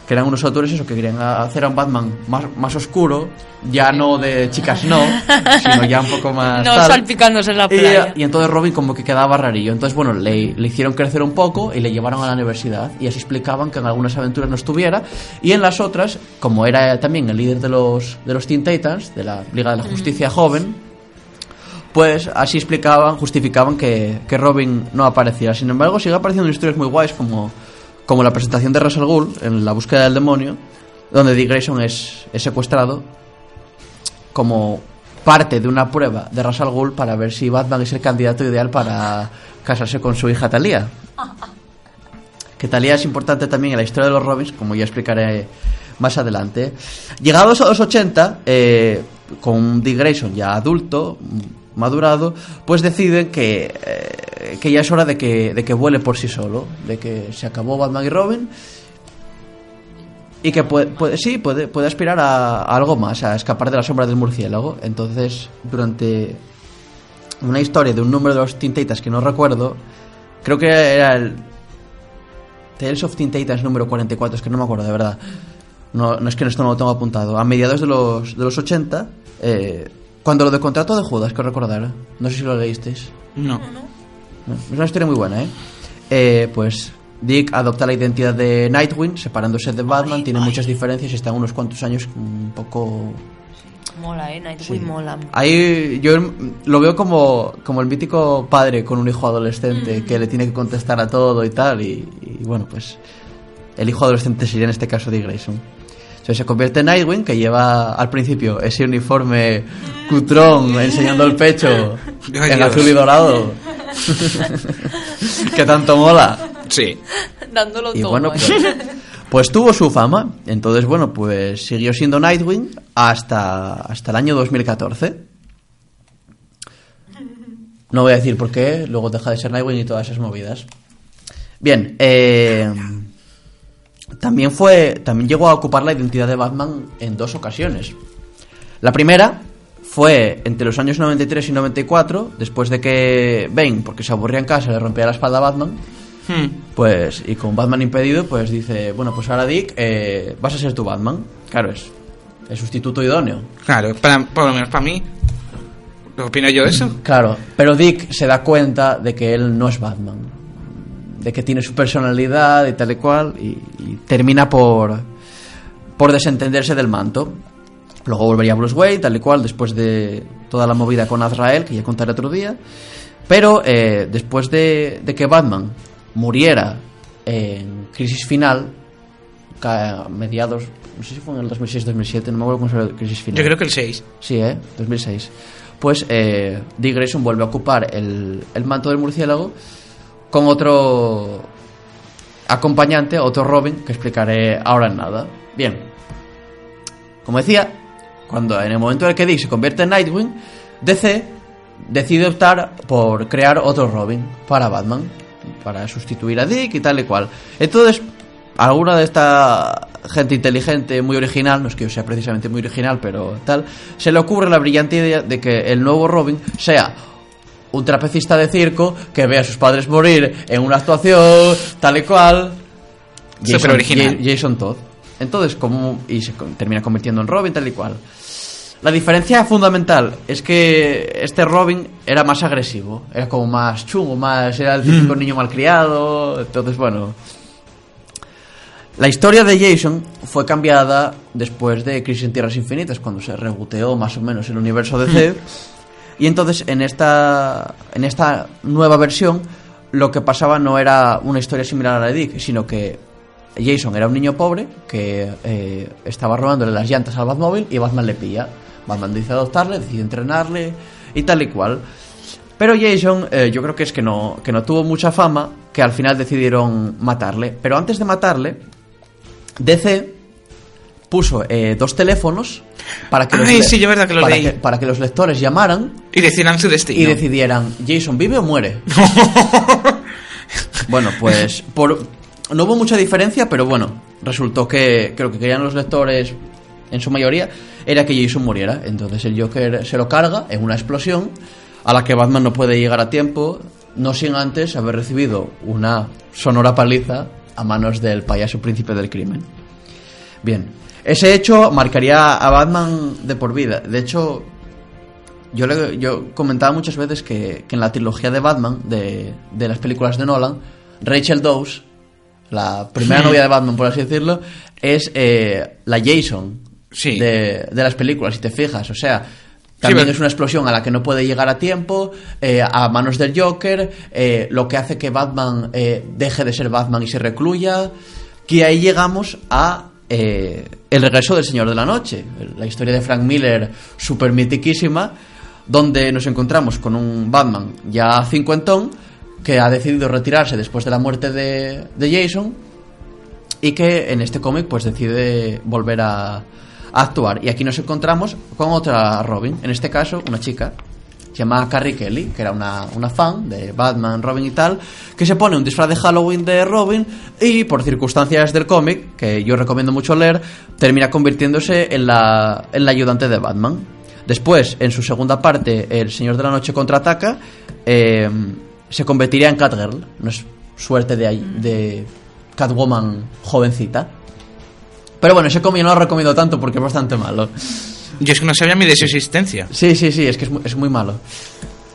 que eran unos autores eso, que querían hacer a un Batman más, más oscuro, ya no de chicas no, sino ya un poco más... No tal. salpicándose en la playa. y entonces Robin como que quedaba rarillo. Entonces, bueno, le, le hicieron crecer un poco y le llevaron a la universidad. Y así explicaban que en algunas aventuras no estuviera. Y en las otras, como era también el líder de los, de los Teen Titans, de la Liga de la Justicia Joven, pues así explicaban, justificaban que, que Robin no apareciera. Sin embargo, sigue apareciendo en historias muy guays como, como la presentación de Russell Gould en La búsqueda del demonio, donde Dick Grayson es, es secuestrado como parte de una prueba de Russell Gould para ver si Batman es el candidato ideal para casarse con su hija Talia. Que Talia es importante también en la historia de los Robins, como ya explicaré más adelante. Llegados a los 80, eh, con Dick Grayson ya adulto, madurado, pues deciden que, eh, que ya es hora de que, de que vuele por sí solo, de que se acabó Batman y Robin y que puede, puede- sí, puede, puede aspirar a, algo más, a escapar de la sombra del murciélago. Entonces, durante una historia de un número de los Teen Titans que no recuerdo, creo que era el Tales of Teen Titans número 44, es que no me acuerdo de verdad. No, no es que esto no lo tengo apuntado. A mediados de los, de los 80, eh, cuando lo de contrato de Judas, que recordar, no sé si lo leísteis. No. No, Es una historia muy buena, ¿eh? Eh, Pues Dick adopta la identidad de Nightwing, separándose de Batman, tiene muchas diferencias y está unos cuantos años un poco... Mola, eh. Nightwing mola. Ahí yo lo veo como, como el mítico padre con un hijo adolescente que le tiene que contestar a todo y tal, y, y bueno, pues el hijo adolescente sería en este caso Dick Grayson. Se convierte en Nightwing, que lleva al principio ese uniforme cutrón enseñando el pecho Ay, en Dios. azul y dorado. que tanto mola. Sí. Dándolo Y todo. bueno, pues, pues tuvo su fama. Entonces, bueno, pues siguió siendo Nightwing hasta, hasta el año 2014. No voy a decir por qué, luego deja de ser Nightwing y todas esas movidas. Bien, eh, también fue, también llegó a ocupar la identidad de Batman en dos ocasiones. La primera fue entre los años 93 y 94, después de que Bane, porque se aburría en casa, le rompía la espalda a Batman, Hmm. pues, y con Batman impedido, pues dice, bueno, pues ahora Dick, eh, vas a ser tu Batman. Claro, es el sustituto idóneo. Claro, para, por lo menos para mí. ¿Lo opino yo eso? Claro, pero Dick se da cuenta de que él no es Batman. De que tiene su personalidad y tal y cual, y, y termina por, por desentenderse del manto. Luego volvería Bruce Wayne, tal y cual, después de toda la movida con Azrael, que ya contaré otro día. Pero eh, después de, de que Batman muriera en Crisis Final, a mediados, no sé si fue en el 2006-2007, no me acuerdo cómo fue Crisis Final. Yo creo que el 6. Sí, ¿eh? 2006. Pues eh, Dick Grayson vuelve a ocupar el, el manto del murciélago con otro acompañante, otro Robin, que explicaré ahora en nada. Bien. Como decía, cuando en el momento en el que Dick se convierte en Nightwing, DC decide optar por crear otro Robin para Batman, para sustituir a Dick y tal y cual. Entonces, alguna de esta gente inteligente, muy original, no es que yo sea precisamente muy original, pero tal, se le ocurre la brillante idea de que el nuevo Robin sea un trapecista de circo que ve a sus padres morir en una actuación tal y cual. Súper original. Ja- Jason Todd. Entonces, como y se termina convirtiendo en Robin tal y cual. La diferencia fundamental es que este Robin era más agresivo, era como más chungo, más era el típico niño malcriado, entonces bueno, la historia de Jason fue cambiada después de Crisis en Tierras Infinitas, cuando se reboteó más o menos el universo DC. Y entonces en esta, en esta nueva versión lo que pasaba no era una historia similar a la de Dick, sino que Jason era un niño pobre que eh, estaba robándole las llantas al Batmóvil y Batman le pilla. Batman dice adoptarle, decide entrenarle y tal y cual. Pero Jason, eh, yo creo que es que no, que no tuvo mucha fama, que al final decidieron matarle. Pero antes de matarle, DC puso eh, dos teléfonos para que, los Ay, le- sí, yo verdad que lo para leí. que- para que los lectores llamaran Y decidan su destino. y decidieran, ¿Jason vive o muere? bueno, pues por, no hubo mucha diferencia, pero bueno, resultó que, que lo que querían los lectores, en su mayoría, era que Jason muriera. Entonces el Joker se lo carga en una explosión a la que Batman no puede llegar a tiempo, no sin antes haber recibido una sonora paliza a manos del payaso príncipe del crimen. Bien, ese hecho marcaría a Batman de por vida. De hecho, yo, le- yo comentaba muchas veces que, que en la trilogía de Batman, de, de las películas de Nolan, Rachel Dawes, la primera novia de Batman, por así decirlo, es eh, la Jason Sí. de, de las películas, si te fijas. O sea, también es una explosión a la que no puede llegar a tiempo, eh, a manos del Joker, eh, lo que hace que Batman deje de ser Batman y se recluya. Que ahí llegamos a eh, El regreso del Señor de la Noche, la historia de Frank Miller, super mitiquísima, donde nos encontramos con un Batman ya cincuentón que ha decidido retirarse después de la muerte de, Jason y que en este cómic pues decide volver a actuar. Y aquí nos encontramos con otra Robin, en este caso una chica, se llama Carrie Kelly, que era una, una fan de Batman, Robin y tal, que se pone un disfraz de Halloween de Robin y por circunstancias del cómic, que yo recomiendo mucho leer, termina convirtiéndose en la, en la ayudante de Batman. Después, en su segunda parte, El Señor de la Noche contraataca, eh, se convertiría en Catgirl, no es suerte de, ahí- de Catwoman jovencita. Pero bueno, ese cómic no lo recomiendo tanto porque es bastante malo. Yo es que no sabía ni de su existencia. Sí, sí, sí, es que es muy, es muy malo.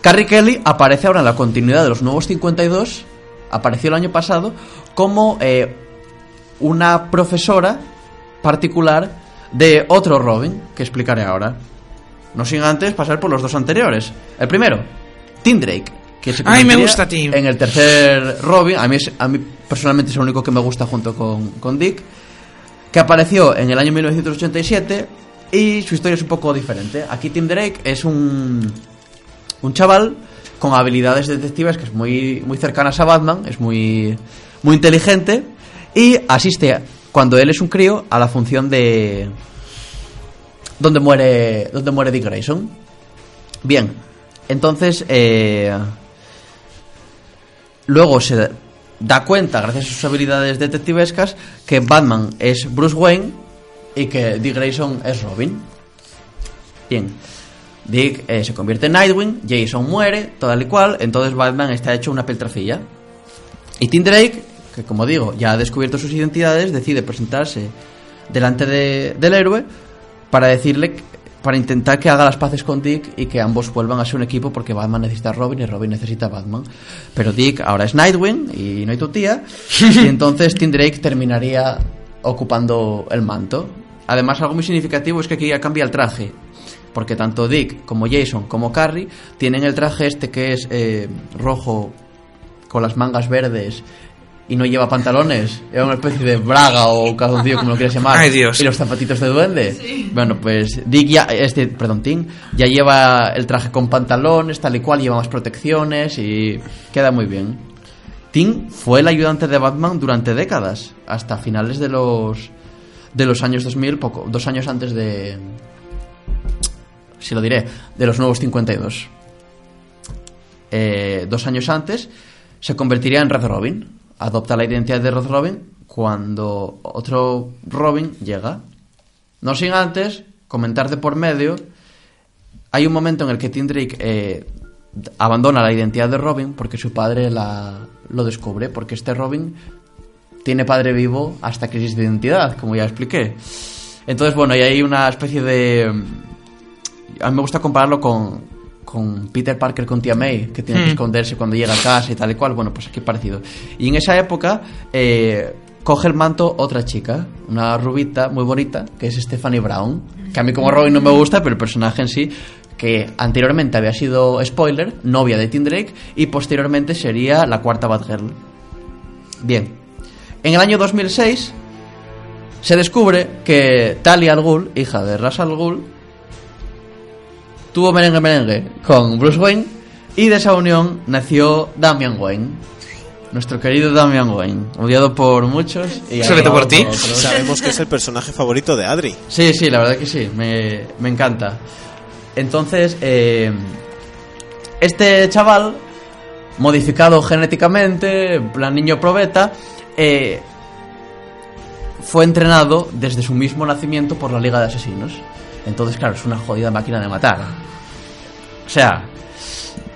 Carrie Kelly aparece ahora en la continuidad de los Nuevos 52, apareció el año pasado, como eh, una profesora particular de otro Robin, que explicaré ahora. No sin antes pasar por los dos anteriores. El primero, Tim Drake. Que se Ay, me gusta Tim. En el tercer Robin, a mí, es- a mí personalmente es el único que me gusta junto con, con Dick que apareció en el año 1987 y su historia es un poco diferente. Aquí Tim Drake es un, un chaval con habilidades detectives que es muy, muy cercanas a Batman, es muy, muy inteligente y asiste, cuando él es un crío, a la función de... donde muere, donde muere Dick Grayson. Bien, entonces... eh, Luego se da cuenta, gracias a sus habilidades detectivescas, que Batman es Bruce Wayne y que Dick Grayson es Robin. Bien. Dick eh, se convierte en Nightwing, Jason muere, tal y cual, entonces Batman está hecho una peltrafilla. Y Tim Drake, que como digo, ya ha descubierto sus identidades, decide presentarse delante de- del héroe para decirle, para intentar que haga las paces con Dick y que ambos vuelvan a ser un equipo porque Batman necesita a Robin y Robin necesita a Batman. Pero Dick ahora es Nightwing y no hay tu tía, y entonces Tim Drake terminaría ocupando el manto. Además, algo muy significativo es que aquí ya cambia el traje. Porque tanto Dick como Jason como Carrie tienen el traje este que es eh, rojo con las mangas verdes y no lleva pantalones. Era una especie de braga o calzoncillo, como lo quieras llamar. Ay, Dios. Y los zapatitos de duende. Bueno, pues Dick ya, este, perdón, Tim, ya lleva el traje con pantalones, tal y cual, lleva más protecciones y queda muy bien. Tim fue el ayudante de Batman durante décadas, hasta finales de los de los años 2000, poco, dos años antes de, si lo diré, de los nuevos 52. Eh, dos años antes se convertiría en Red Robin. Adopta la identidad de Red Robin cuando otro Robin llega. No sin antes comentar de por medio. Hay un momento en el que Tim Drake eh, abandona la identidad de Robin porque su padre la, lo descubre, porque este Robin tiene padre vivo hasta crisis de identidad, como ya expliqué. Entonces, bueno, y hay una especie de... A mí me gusta compararlo con, con Peter Parker con tía May, que tiene que Hmm. esconderse cuando llega a casa y tal y cual. Bueno, pues aquí parecido. Y en esa época eh, coge el manto otra chica, una rubita muy bonita, que es Stephanie Brown, que a mí como Robin no me gusta, pero el personaje en sí, que anteriormente había sido, spoiler, novia de Tim Drake, y posteriormente sería la cuarta Batgirl. Bien. En el año 2006 se descubre que Talia al Ghul, hija de Ras al Ghul, tuvo merengue merengue con Bruce Wayne y de esa unión nació Damian Wayne. Nuestro querido Damian Wayne, odiado por muchos y Sobre todo por ti. Sabemos que es el personaje favorito de Adri. Sí, sí, la verdad que sí, me, me encanta. Entonces, eh, este chaval, modificado genéticamente, en plan niño probeta, eh, fue entrenado desde su mismo nacimiento por la Liga de Asesinos. Entonces, claro, es una jodida máquina de matar. O sea,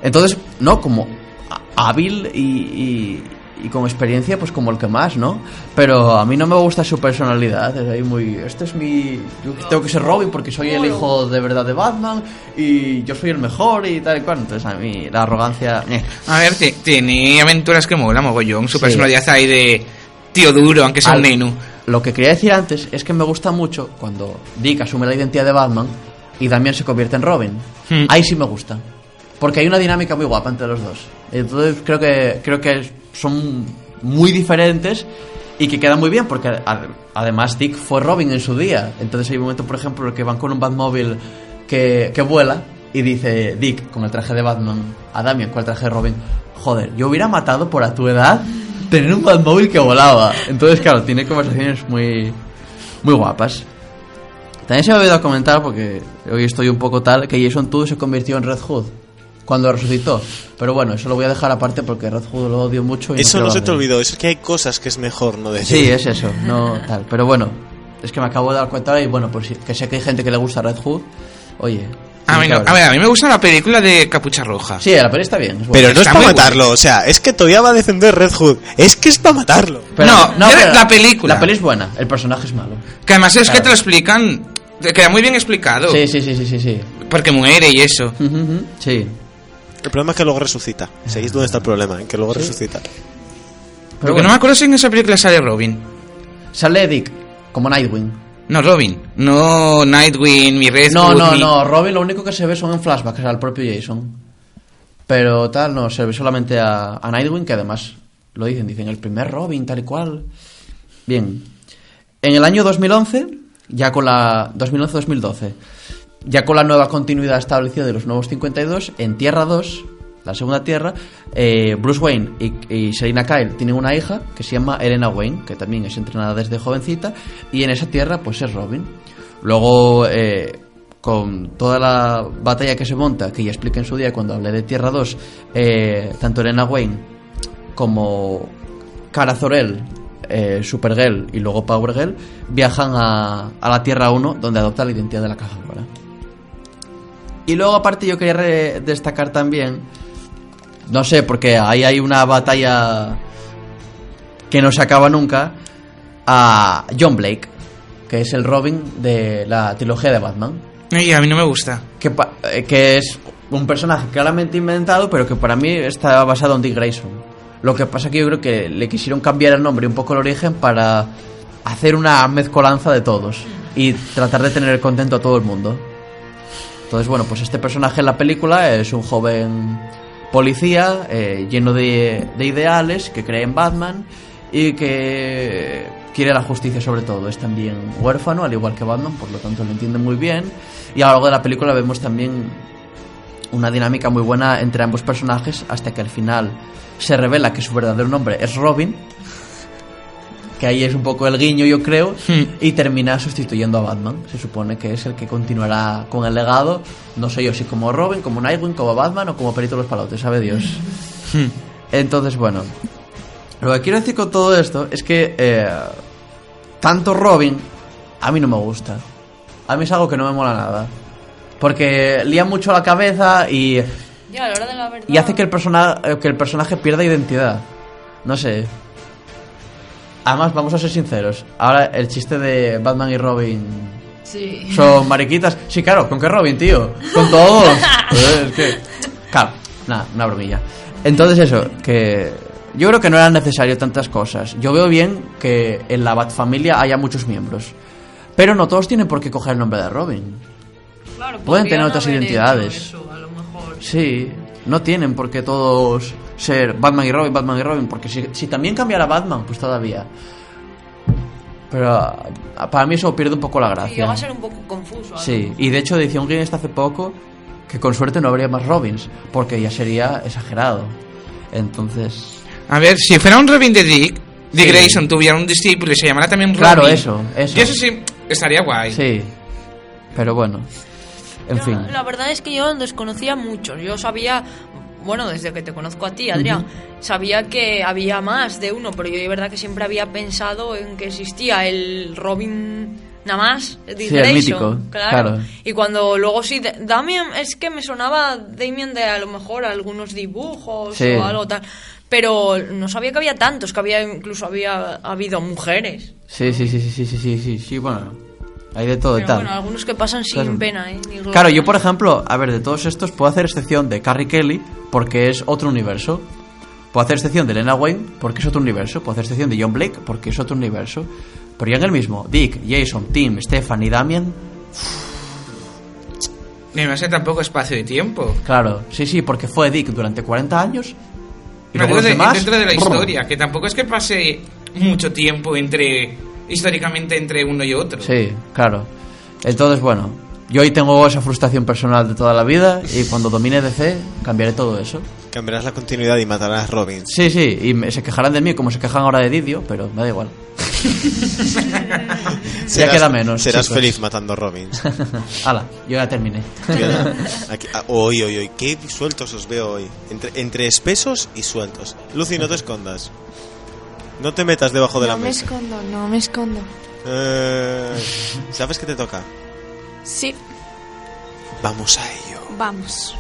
entonces, ¿no? Como há- hábil y, y- y con experiencia, pues como el que más, ¿no? Pero a mí no me gusta su personalidad. Es ahí muy. Este es mi. Yo tengo que ser Robin porque soy el hijo de verdad de Batman y yo soy el mejor y tal y cual. Entonces a mí la arrogancia. eh. A ver, ti- tiene aventuras que mola mogollón. Su Sí. personalidad ahí de tío duro, aunque sea Al- un neno. Lo que quería decir antes es que me gusta mucho cuando Dick asume la identidad de Batman y Damian se convierte en Robin. Hmm. Ahí sí me gusta. Porque hay una dinámica muy guapa entre los dos. Entonces creo que, creo que son muy diferentes y que quedan muy bien porque ad- además Dick fue Robin en su día. Entonces hay un momento, por ejemplo, que van con un Batmóvil que, que vuela y dice Dick con el traje de Batman a Damian con el traje de Robin, joder, yo hubiera matado por a tu edad tener un Batmóvil que volaba. Entonces, claro, tiene conversaciones muy, muy guapas. También se me ha olvidado comentar, porque hoy estoy un poco tal, que Jason Todd se convirtió en Red Hood cuando resucitó. Pero bueno, eso lo voy a dejar aparte porque Red Hood lo odio mucho. Y Eso quiero no se te olvidó, es que hay cosas que es mejor no decir. Sí, es eso, no tal. Pero bueno, es que me acabo de dar cuenta y bueno, pues que sé que hay gente que le gusta Red Hood. Oye. A mí, no- que a ver, a mí me gusta la película de Capucha Roja. Sí, la peli está bien. es buena. Pero no es Está para muy matarlo, o sea, es que todavía va a defender Red Hood. Es que es para matarlo. Pero- No, ya la película. La peli es buena, el personaje es malo. Que además es que Claro. te lo explican. Queda muy bien explicado. Sí, sí, sí, sí, sí. sí. Porque muere y eso. Ujú, ujú, sí. El problema es que luego resucita. ¿Seguís dónde está el problema? En que luego resucita. Pero Porque bueno, no me acuerdo si en esa película sale Robin. sale Dick como Nightwing. No, Robin. No Nightwing, mi Red No, no, mi- no. Robin lo único que se ve son en flashbacks al propio Jason. Pero tal, no, se ve solamente a, a Nightwing, que además lo dicen, dicen el primer Robin, tal y cual. Bien. En el año 2011, ya con la. 2011-2012, ya con la nueva continuidad establecida de los nuevos 52, en Tierra 2, la segunda Tierra, eh, Bruce Wayne y, y Selina Kyle tienen una hija que se llama Elena Wayne, que también es entrenada desde jovencita, y en esa Tierra, pues es Robin. Luego, eh, con toda la batalla que se monta, que ya expliqué en su día cuando hablé de Tierra 2, eh, tanto Elena Wayne como Cara Zor-El, Supergirl y luego Power Girl viajan a, a la Tierra 1 donde adopta la identidad de la cazadora. Y luego aparte yo quería destacar también, no sé, porque ahí hay una batalla que no se acaba nunca, a John Blake, que es el Robin de la trilogía de Batman Ay, a mí no me gusta. que, eh, que es un personaje claramente inventado, pero que para mí está basado en Dick Grayson. Lo que pasa que yo creo que le quisieron cambiar el nombre y un poco el origen para hacer una mezcolanza de todos y tratar de tener contento a todo el mundo. Entonces, bueno, pues este personaje en la película es un joven policía eh, lleno de, de ideales que cree en Batman y que quiere la justicia sobre todo. Es también huérfano, al igual que Batman, por lo tanto lo entiende muy bien. Y a lo largo de la película vemos también una dinámica muy buena entre ambos personajes hasta que al final se revela que su verdadero nombre es Robin. Que ahí es un poco el guiño, yo creo, y termina sustituyendo a Batman. Se supone que es el que continuará con el legado. No sé yo si como Robin, como Nightwing, como Batman o como Perito los Palotes, sabe Dios. Entonces, bueno, lo que quiero decir con todo esto es que eh, tanto Robin a mí no me gusta. A mí es algo que no me mola nada. Porque lía mucho la cabeza y Y a la hora de la verdad. y hace que el, persona, eh, que el personaje pierda identidad. No sé. Además, vamos a ser sinceros. Ahora el chiste de Batman y Robin Sí. son mariquitas. Sí, claro, ¿con qué Robin, tío? Con todos. Es que... Claro, nada, una bromilla. Entonces eso, que yo creo que no eran necesario tantas cosas. Yo veo bien que en la Batfamilia haya muchos miembros. Pero no todos tienen por qué coger el nombre de Robin. Claro, Pueden tener otras identidades. hecho eso, a lo mejor. Sí, no tienen por qué todos ser Batman y Robin, Batman y Robin, porque si, si también cambiara Batman, pues todavía. Pero ah, para mí eso pierde un poco la Y gracia. llega a ser un poco confuso. Sí, y de hecho decía un guionista hace poco que con suerte no habría más Robins, porque ya sería exagerado. Entonces, A ver, si fuera un Robin de Dick, Dick Sí. Grayson tuviera un discípulo y se llamara también Robin. Claro, eso, eso. Y eso sí, estaría guay. sí. Pero bueno, la verdad es que yo desconocía muchos. Yo sabía bueno, desde que te conozco a ti, Adrián, sabía que había más de uno, pero yo de verdad que siempre había pensado en que existía el Robin nada más, sí, el mítico, claro. Y cuando luego sí, Damien, es que me sonaba Damien de a lo mejor algunos dibujos o algo tal, pero no sabía que había tantos, que había incluso había habido mujeres. Sí, sí, sí, sí, sí, sí, sí, sí, bueno hay de todo y tal. bueno, algunos que pasan sin Claro. pena, ¿eh? Ni Claro, yo por ejemplo, a ver, de todos estos puedo hacer excepción de Carrie Kelly porque es otro universo. Puedo hacer excepción de Lena Wayne porque es otro universo. Puedo hacer excepción de John Blake porque es otro universo. Pero ya en el mismo, Dick, Jason, Tim, Stefan y Damian, Ni más que tampoco espacio de tiempo. claro, sí, sí, porque fue Dick durante 40 años. Y Me luego de- demás, dentro de la historia, que tampoco es que pase mucho tiempo entre históricamente entre uno y otro. Sí, claro. Entonces, bueno, yo hoy tengo esa frustración personal de toda la vida y cuando domine DC cambiaré todo eso. Cambiarás la continuidad y matarás a Robin. Sí, sí, y me- se quejarán de mí como se quejan ahora de Didio, pero me da igual. ya queda menos. Serás chicos. feliz matando Robins. Hala, yo ya terminé. Aquí, hoy, hoy, hoy. Qué sueltos os veo hoy. Entre, entre espesos y sueltos. Lucy, no te escondas. No te metas debajo de la No me mesa. escondo, no me escondo. Eh, ¿Sabes qué te toca? Sí, Vamos a ello. vamos.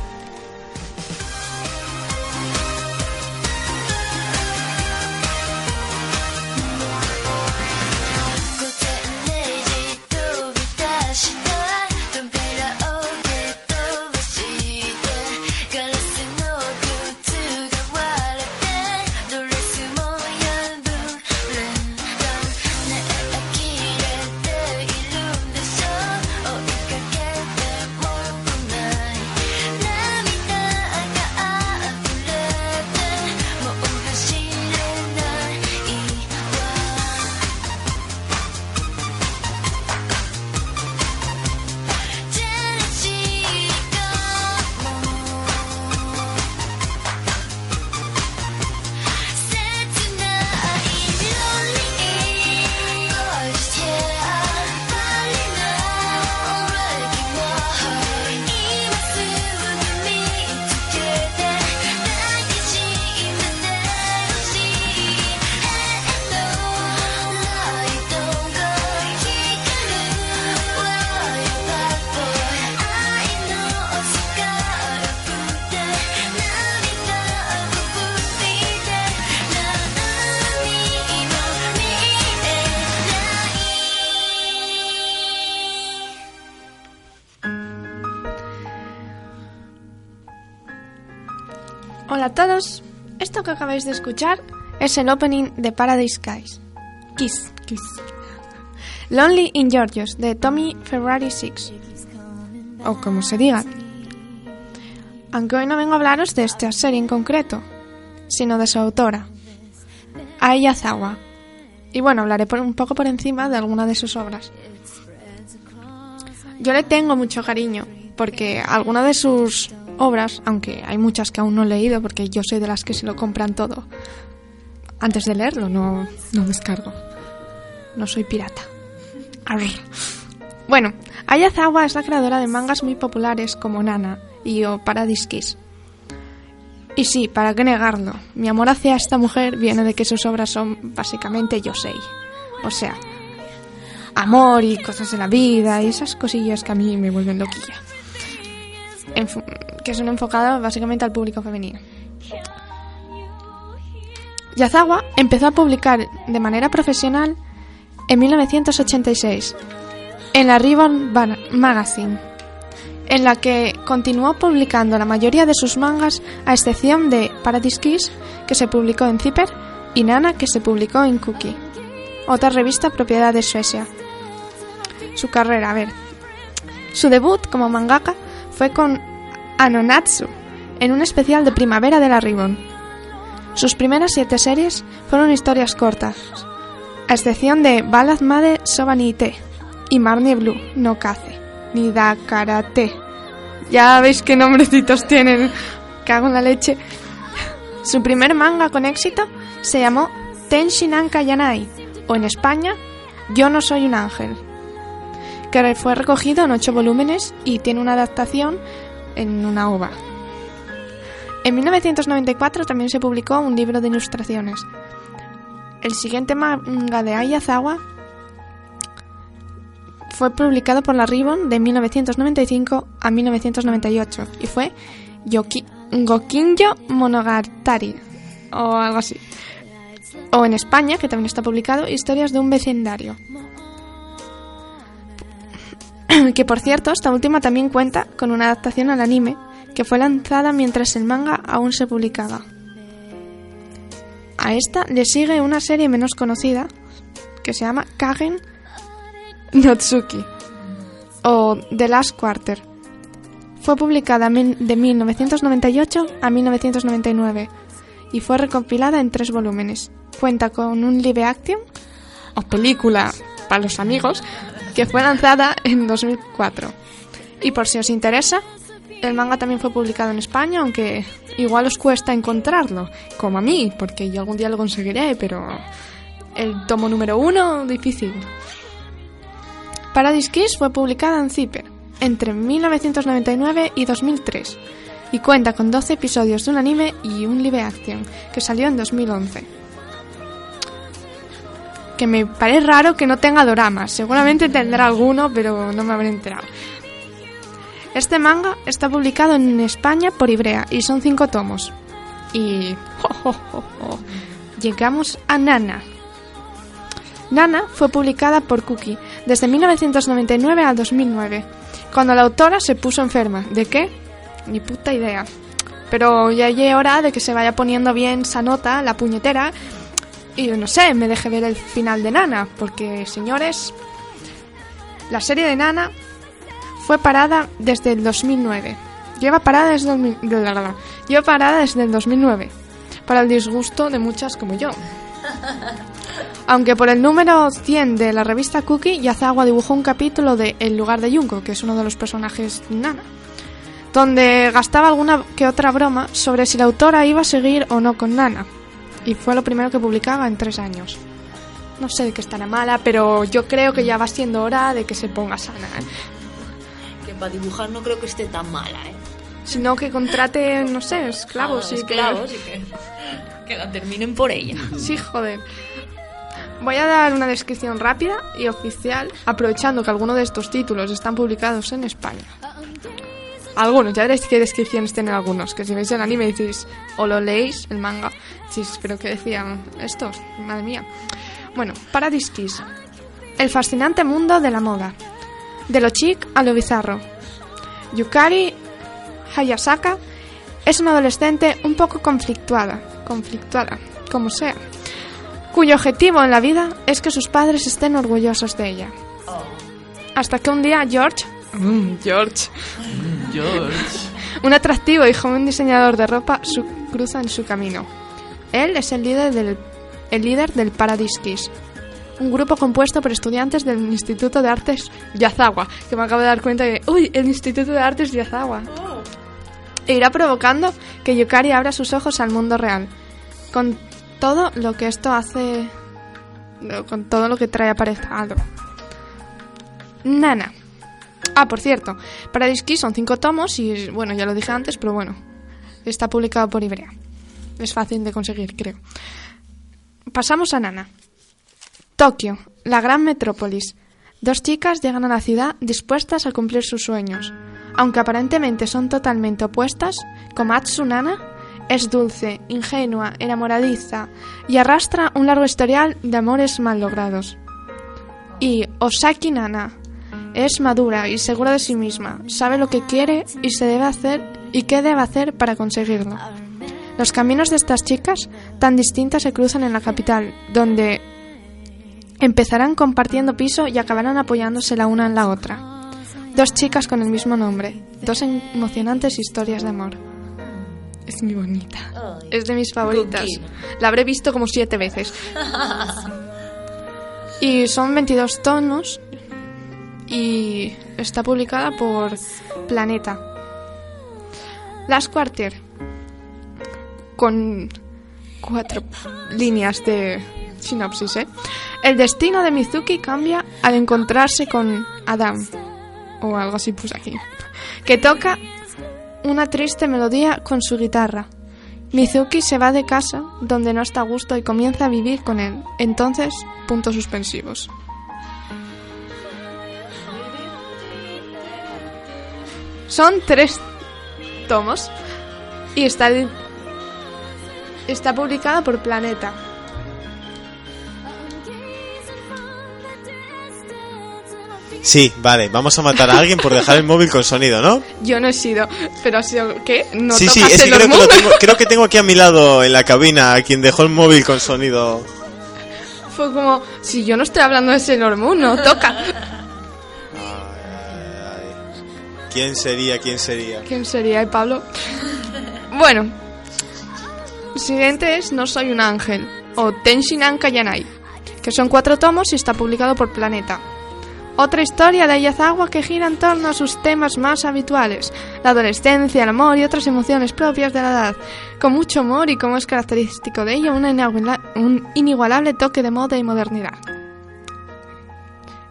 A todos. Esto que acabáis de escuchar es el opening de Paradise Skies. Kiss, Kiss. Lonely in Georgios de Tommy Ferrari 6. O como se diga. Aunque hoy no vengo a hablaros de esta serie en concreto, sino de su autora, Aya Zawa. Y bueno, hablaré por un poco por encima de alguna de sus obras. Yo le tengo mucho cariño, porque alguna de sus obras, aunque hay muchas que aún no he leído, porque yo soy de las que se lo compran todo, antes de leerlo, no, no descargo. No soy pirata. Arr. Bueno, Ayazawa es la creadora de mangas muy populares como Nana y o Paradise Kiss. Y sí, para qué negarlo, mi amor hacia esta mujer viene de que sus obras son básicamente Yosei. O sea, amor y cosas de la vida y esas cosillas que a mí me vuelven loquilla. Que son enfocados básicamente al público femenino. Yazawa empezó a publicar de manera profesional en 1986 en la Ribbon Magazine, en la que continuó publicando la mayoría de sus mangas a excepción de Paradise Kiss, que se publicó en Zipper, y Nana, que se publicó en Cookie, otra revista propiedad de Suecia. Su carrera, a ver. Su debut como mangaka fue con Anonatsu, en un especial de primavera de la Ribbon. Sus primeras siete series fueron historias cortas, a excepción de Ballad Made Sobanite y Marnie Blue no Kaze, ni Da Karate. Ya veis qué nombrecitos tienen. Cago en la leche. Su primer manga con éxito se Yanai, o en España, Yo no soy un ángel, que fue recogido en ocho volúmenes y tiene una adaptación en una ova. En 1994 también se publicó un libro de ilustraciones. El siguiente manga de Ayazawa fue publicado por la Ribbon de 1995 a 1998 y fue Yoki Gokinjo Monogatari o algo así. O en España, que también está publicado, Historias de un vecindario. que por cierto, esta última también cuenta con una adaptación al anime que fue lanzada mientras el manga aún se publicaba. A esta le sigue una serie menos conocida que se llama Kagen Notsuki o The Last Quarter. Fue publicada de 1998 a 1999 y fue recompilada en tres volúmenes. Cuenta con un live action o película para los amigos que fue lanzada en 2004. Y por si os interesa, el manga también fue publicado en España, aunque igual os cuesta encontrarlo, como a mí, porque yo algún día lo conseguiré, pero el tomo número uno, difícil. Paradise Kiss fue publicada en Zipper entre 1999 y 2003 y cuenta con 12 episodios de un anime y un live action que salió en 2011. Que me parece raro que no tenga doramas, seguramente tendrá alguno, pero no me habré enterado. Este manga está publicado en España por Ibrea y son cinco tomos. Y jo, jo, jo, llegamos a Nana. Nana fue publicada por Cookie desde 1999 al 2009, cuando la autora se puso enferma. ¿De qué? Ni puta idea. Pero ya es hora de que se vaya poniendo bien esa nota, la puñetera, y no sé, me deje ver el final de Nana, porque señores, la serie de Nana fue parada desde el 2009. Lleva parada desde el, lleva parada desde el 2009, para el disgusto de muchas como yo. Aunque por el número 100 de la revista Cookie, Yazawa dibujó un capítulo de El lugar de Junko, que es uno de los personajes de Nana, donde gastaba alguna que otra broma sobre si la autora iba a seguir o no con Nana. Y fue lo primero que publicaba en tres años. No sé de qué estará mala, pero yo creo que ya va siendo hora de que se ponga sana. ¿eh? Que para dibujar no creo que esté tan mala, ¿eh? Sino que contrate, no sé, esclavos. Ah, y que- esclavos y que, que la terminen por ella. Sí, joder. Voy a dar una descripción rápida y oficial, aprovechando que algunos de estos títulos están publicados en España. Algunos, ya veréis qué descripciones tienen algunos, que si veis el anime decís, o lo leéis, el manga, decís, pero ¿qué decían estos? Madre mía. Bueno, Paradise Kiss. El fascinante mundo de la moda. De lo chic a lo bizarro. Yukari Hayasaka es una adolescente un poco conflictuada, conflictuada, como sea, cuyo objetivo en la vida es que sus padres estén orgullosos de ella. Hasta que un día George, Mm, George, George. un atractivo y joven diseñador de ropa, su- cruza en su camino. Él es el líder del, el líder del Paradise Kiss, un grupo compuesto por estudiantes del Instituto de Artes Yazawa, que me acabo de dar cuenta de, uy, el Instituto de Artes Yazawa. E irá provocando que Yukari abra sus ojos al mundo real, con todo lo que esto hace, con todo lo que trae aparejado. Nana. Ah, por cierto, Paradise son cinco tomos y, bueno, ya lo dije antes, pero bueno, está publicado por Ibrea. Es fácil de conseguir, creo. Pasamos a Nana. Tokio, la gran metrópolis. Dos chicas llegan a la ciudad dispuestas a cumplir sus sueños. Aunque aparentemente son totalmente opuestas, Komatsu Nana es dulce, ingenua, enamoradiza y arrastra un largo historial de amores mal logrados. Y Osaki Nana es madura y segura de sí misma, sabe lo que quiere y se debe hacer y qué debe hacer para conseguirlo. Los caminos de estas chicas tan distintas se cruzan en la capital, donde empezarán compartiendo piso y acabarán apoyándose la una en la otra. Dos chicas con el mismo nombre, dos emocionantes historias de amor. Es muy bonita. Es de mis favoritas. La habré visto como siete veces. Y son 22 tonos y está publicada por Planeta. Last Quarter con cuatro líneas de sinopsis, ¿eh? El destino de Mizuki cambia al encontrarse con Adam o algo así puse aquí, que toca una triste melodía con su guitarra. Mizuki se va de casa donde no está a gusto y comienza a vivir con él. Entonces, puntos suspensivos. Son tres tomos y está, está publicada por Planeta. Sí, vale, vamos a matar a alguien por dejar el móvil con sonido, ¿no? Yo no he sido, pero ha sido ¿qué? No sí, sí, es que creo que, lo tengo, creo que tengo aquí a mi lado en la cabina a quien dejó el móvil con sonido. Fue como, si yo no estoy hablando de Sailor Moon, no toca. ¿Quién sería? ¿Quién sería? ¿Quién sería, eh, Pablo? Bueno, siguiente es No soy un ángel, o Tenshinhan Kayanai, que son cuatro tomos y está publicado por Planeta. Otra historia de Ayazawa que gira en torno a sus temas más habituales, la adolescencia, el amor y otras emociones propias de la edad, con mucho humor y como es característico de iniguala- un inigualable toque de moda y modernidad.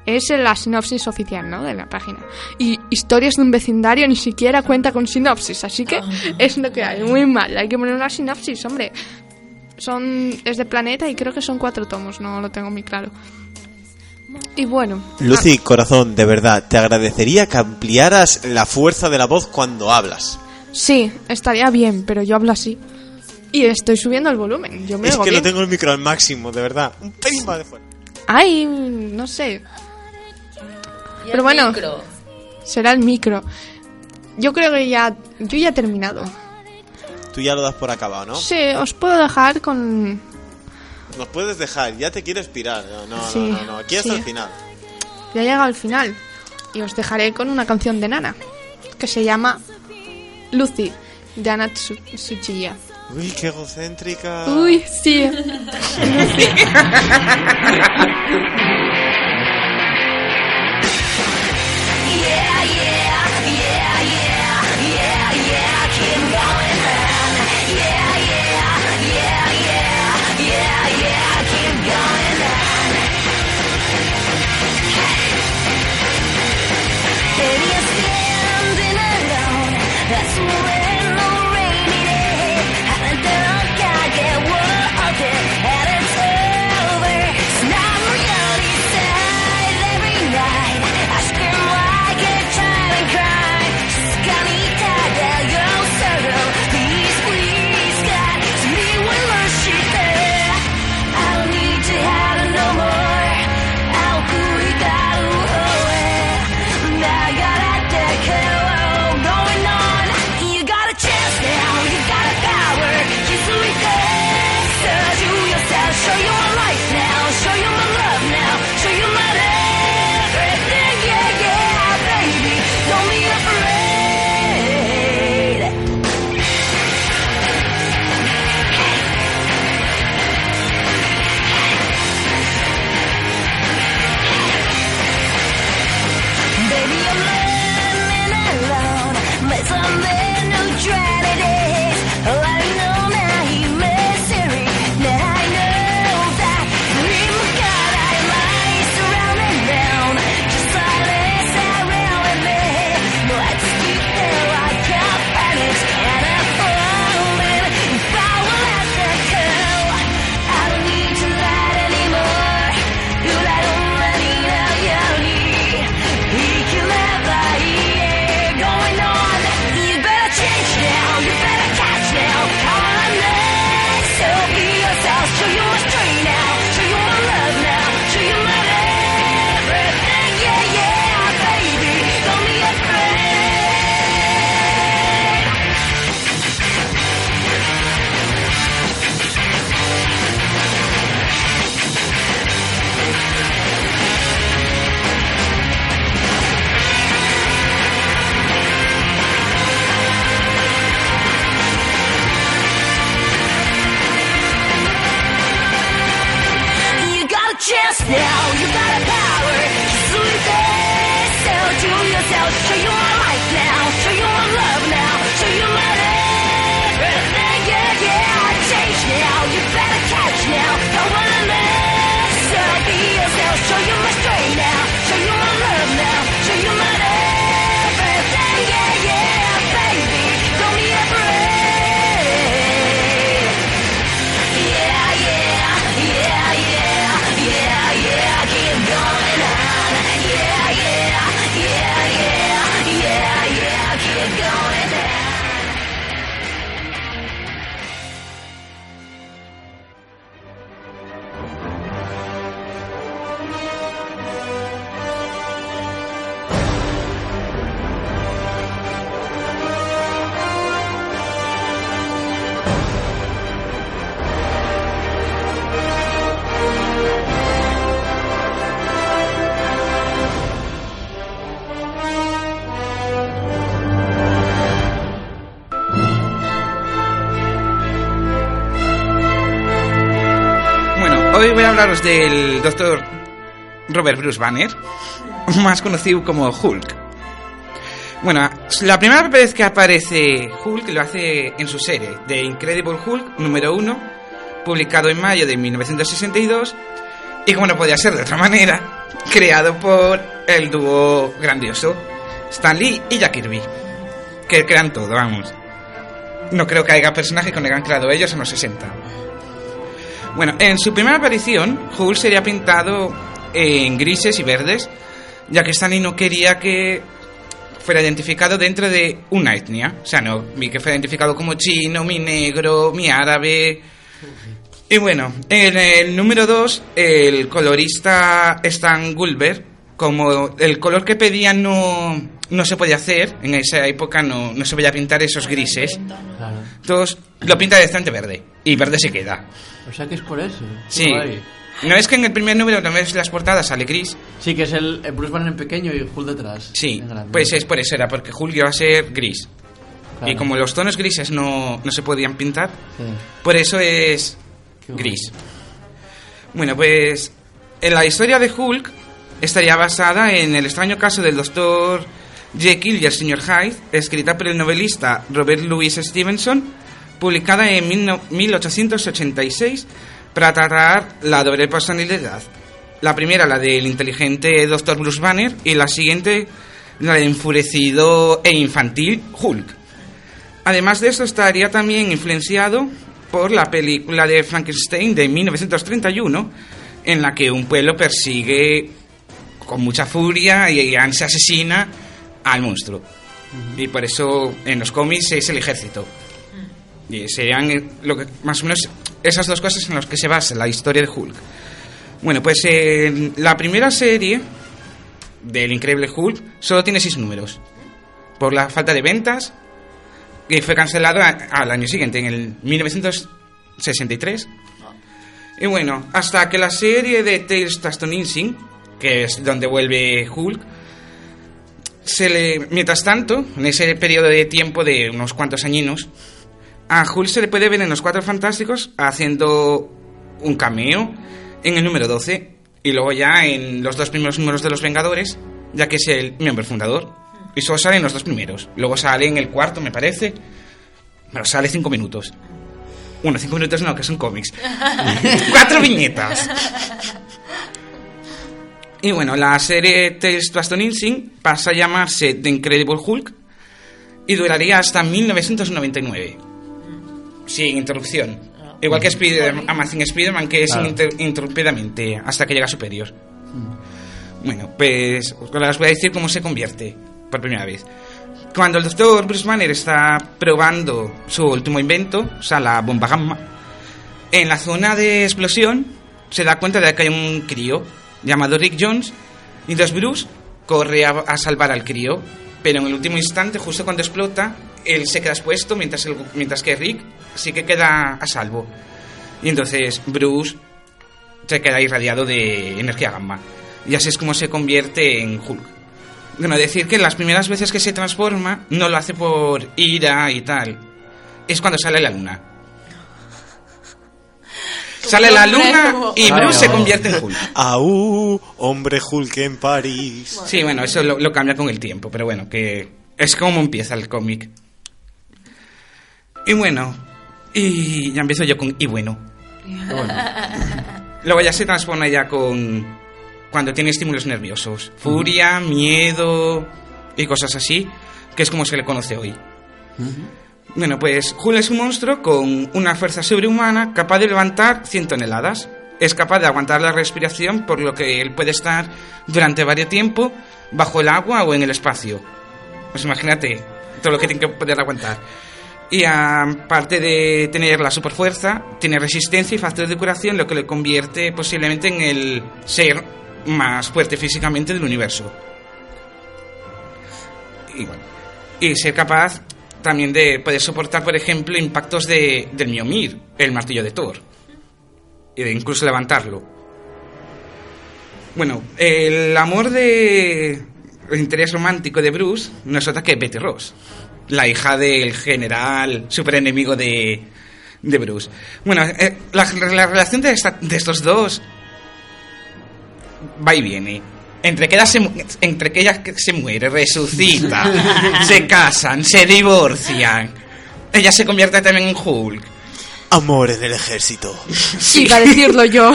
Es la sinopsis oficial, ¿no? De la página. Y historias de un vecindario ni siquiera cuenta con sinopsis, así que es lo que hay. Muy mal, hay que poner una sinopsis, hombre. Son, es de Planeta y creo que son cuatro tomos, no lo tengo muy claro. Y bueno, Lucy, corazón, de verdad, te agradecería que ampliaras la fuerza de la voz cuando hablas. sí, estaría bien, pero yo hablo así. Y estoy subiendo el volumen, yo me Es que bien. no tengo el micro al máximo, de verdad. Un pelín más de fuera. Ay, no sé, Y Pero el bueno. micro. será el micro. Yo creo que ya, yo ya he terminado. Tú ya lo das por acabado, ¿no? Sí, os puedo dejar con Nos puedes dejar, ya te quieres pirar. No, Sí, no, no, no, aquí hasta sí. el final. Ya he llegado al final y os dejaré con una canción de Nana que se llama Lucy de Ana Tsu- Tsuchiya. Uy, qué egocéntrica. Uy, sí. Del doctor Robert Bruce Banner, más conocido como Hulk. Bueno, la primera vez que aparece Hulk lo hace en su serie The Incredible Hulk número 1, publicado en mayo de 1962, y como no podía ser de otra manera, creado por el dúo grandioso Stan Lee y Jack Kirby, que crean todo, vamos. No creo que haya personaje que no hayan creado ellos en los 60. Bueno, en su primera aparición, Hulk sería pintado en grises y verdes, ya que Stanley no quería que fuera identificado dentro de una etnia. O sea, no vi que fuera identificado como chino, mi negro, mi árabe. Y bueno, en el número 2, el colorista Stan Gulber, como el color que pedía no, no se podía hacer, en esa época no, no se podía pintar esos grises, Claro. entonces lo pinta directamente verde. Y verde se queda. O sea que es por eso. Sí. Guay. No es que en el primer número, no ves las portadas, sale gris. Sí, que es el, Bruce Banner en pequeño y Hulk detrás. Sí, pues es por eso, era porque Julio va a ser gris. Claro. Y como los tonos grises no, no se podían pintar, Sí. por eso es Qué gris. Bueno, pues en la historia de Hulk estaría basada en el extraño caso del doctor Jekyll y el señor Hyde, escrita por el novelista Robert Louis Stevenson, publicada en 1886 para tratar la doble personalidad. La primera, la del inteligente Dr. Bruce Banner, y la siguiente, la del enfurecido e infantil Hulk. Además de eso, estaría también influenciado por la película de Frankenstein de 1931, en la que un pueblo persigue con mucha furia y se asesina al monstruo. Y por eso en los cómics es el ejército. Y serían eh, lo que, más o menos esas dos cosas en las que se basa la historia de Hulk. Bueno, pues en la primera serie del Increíble Hulk solo tiene seis números. Por la falta de ventas, que fue cancelado a- al año siguiente, en el 1963. Y bueno, hasta que la serie de Tales to Astonishing, que es donde vuelve Hulk, se le, mientras tanto, en ese periodo de tiempo de unos cuantos añinos, a Hulk se le puede ver en los Cuatro Fantásticos haciendo un cameo en el número 12 y luego ya en los dos primeros números de los Vengadores, ya que es el miembro fundador. Y solo sale en los dos primeros. Luego sale en el cuarto, me parece. Pero sale cinco minutos. Bueno, cinco minutos no, que son cómics. Cuatro viñetas. Y bueno, la serie Tales to Astonishing pasa a llamarse The Incredible Hulk y duraría hasta 1999. Sin interrupción. Igual que Spider Amazing Spider-Man, que es Claro. ininter- ininterrumpidamente hasta que llega a Superior. Bueno, pues ahora os voy a decir cómo se convierte por primera vez. Cuando el doctor Bruce Banner está probando su último invento, o sea, la bomba gamma, en la zona de explosión se da cuenta de que hay un crío llamado Rick Jones entonces Bruce corre a, salvar al crío, pero en el último instante, justo cuando explota, él se queda expuesto mientras, mientras que Rick sí que queda a salvo. Y entonces Bruce se queda irradiado de energía gamma. Y así es como se convierte en Hulk. Bueno, decir que las primeras veces que se transforma no lo hace por ira y tal. Es cuando sale la luna. Sale la luna y Ay, Bruce se convierte en Hulk. Aú, hombre Hulk en París. Sí, bueno, eso lo, lo cambia con el tiempo, pero bueno, que es como empieza el cómic. Y bueno, y ya empiezo yo con y bueno. Luego ya se transforma ya con cuando tiene estímulos nerviosos, furia, miedo y cosas así, que es como se le conoce hoy. Bueno, pues Hulk es un monstruo con una fuerza sobrehumana capaz de levantar 100 toneladas. Es capaz de aguantar la respiración, por lo que él puede estar durante varios tiempo bajo el agua o en el espacio. Pues imagínate todo lo que tiene que poder aguantar. Y aparte de tener la superfuerza, tiene resistencia y factor de curación, lo que le convierte posiblemente en el ser más fuerte físicamente del universo. Y bueno, y ser capaz también de poder soportar, por ejemplo, impactos de, del Mjolnir, el martillo de Thor, de incluso levantarlo. Bueno, el amor de el interés romántico de Bruce no es otra que Betty Ross, la hija del general super enemigo de, de Bruce. Bueno, eh, la, la relación de, esta- de estos dos va y viene. Entre que, ella se, entre que ella que se muere, resucita, se casan, se divorcian. Ella se convierte también en Hulk. Amor en el ejército. Iba a decirlo yo.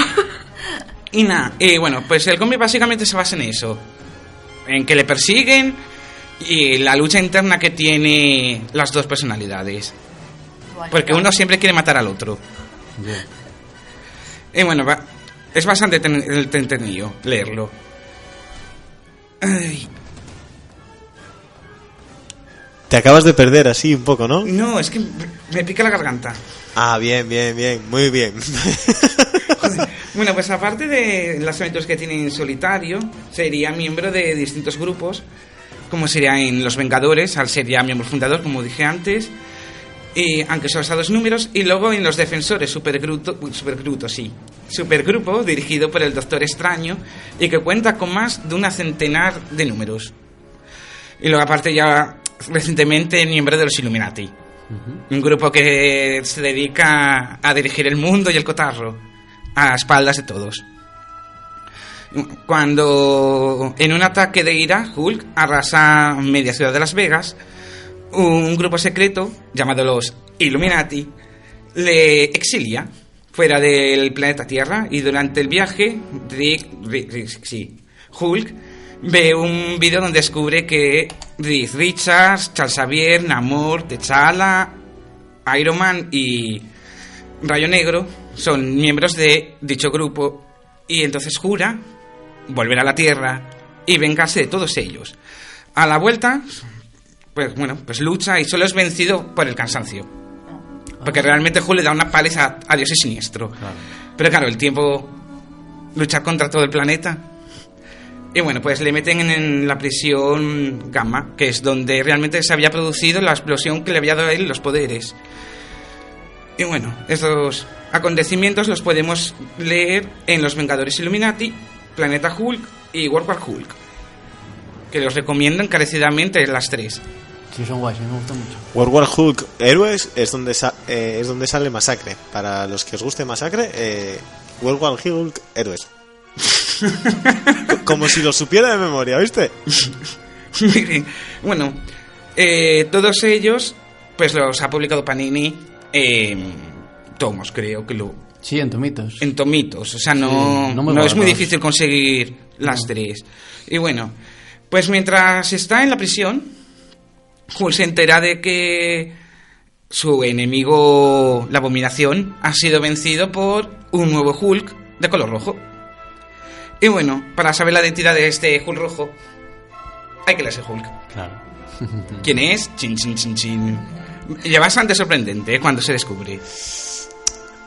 Y nada, y bueno, pues el cómic básicamente se basa en eso. En que le persiguen y la lucha interna que tiene las dos personalidades. Porque uno siempre quiere matar al otro. Y bueno, va- es bastante ten- entretenido leerlo. Ay, Te acabas de perder así un poco, ¿no? no, es que me pica la garganta. Ah, bien, bien, bien, muy bien. Bueno, pues aparte de las aventuras que tiene en solitario, sería miembro de distintos grupos, como sería en Los Vengadores, al ser ya miembro fundador, como dije antes, y aunque son a dos números, y luego en Los Defensores, Supergrupo, Supergrupo, sí, Supergrupo, dirigido por el Doctor Extraño, y que cuenta con más de una centenar de números. Y luego aparte ya recientemente miembro de los Illuminati. Un grupo que se dedica a dirigir el mundo y el cotarro a espaldas de todos. Cuando en un ataque de ira, Hulk arrasa media ciudad de Las Vegas, un grupo secreto llamado los Illuminati le exilia fuera del planeta Tierra y durante el viaje, Rick, Rick- Rick- sí, Hulk ve un vídeo donde descubre que Reed Richards, Charles Xavier, Namor, T'Challa, Iron Man y Rayo Negro son miembros de dicho grupo y entonces jura volver a la Tierra y vengarse de todos ellos. A la vuelta, pues bueno, pues lucha y solo es vencido por el cansancio. Porque realmente Hulk le da una paliza a Dios y siniestro. Pero claro, el tiempo luchar contra todo el planeta. Y bueno, pues le meten en, la prisión Gamma, que es donde realmente se había producido la explosión que le había dado a él los poderes. Y bueno, estos acontecimientos los podemos leer en Los Vengadores Illuminati, Planeta Hulk y War Hulk. Que los recomiendo encarecidamente las tres. Sí, son guays, me gustan mucho. World War Hulk Héroes es donde, sa- eh, es donde sale Masacre. Para los que os guste Masacre, eh, World War Hulk Héroes. Co- Como si lo supiera de memoria, ¿viste? Miren, bueno, eh, todos ellos, pues los ha publicado Panini en tomos, creo que lo. Sí, en tomitos. En tomitos, o sea, no, Sí, no es muy difícil conseguir las tres. Y bueno, pues mientras está en la prisión, Hulk se entera de que su enemigo, la abominación, ha sido vencido por un nuevo Hulk de color rojo. Y bueno, para saber la identidad de este Hulk rojo, hay que leerse Hulk. Claro. ¿Quién es? Chin, chin, chin, chin. Y es bastante sorprendente ¿eh? cuando se descubre.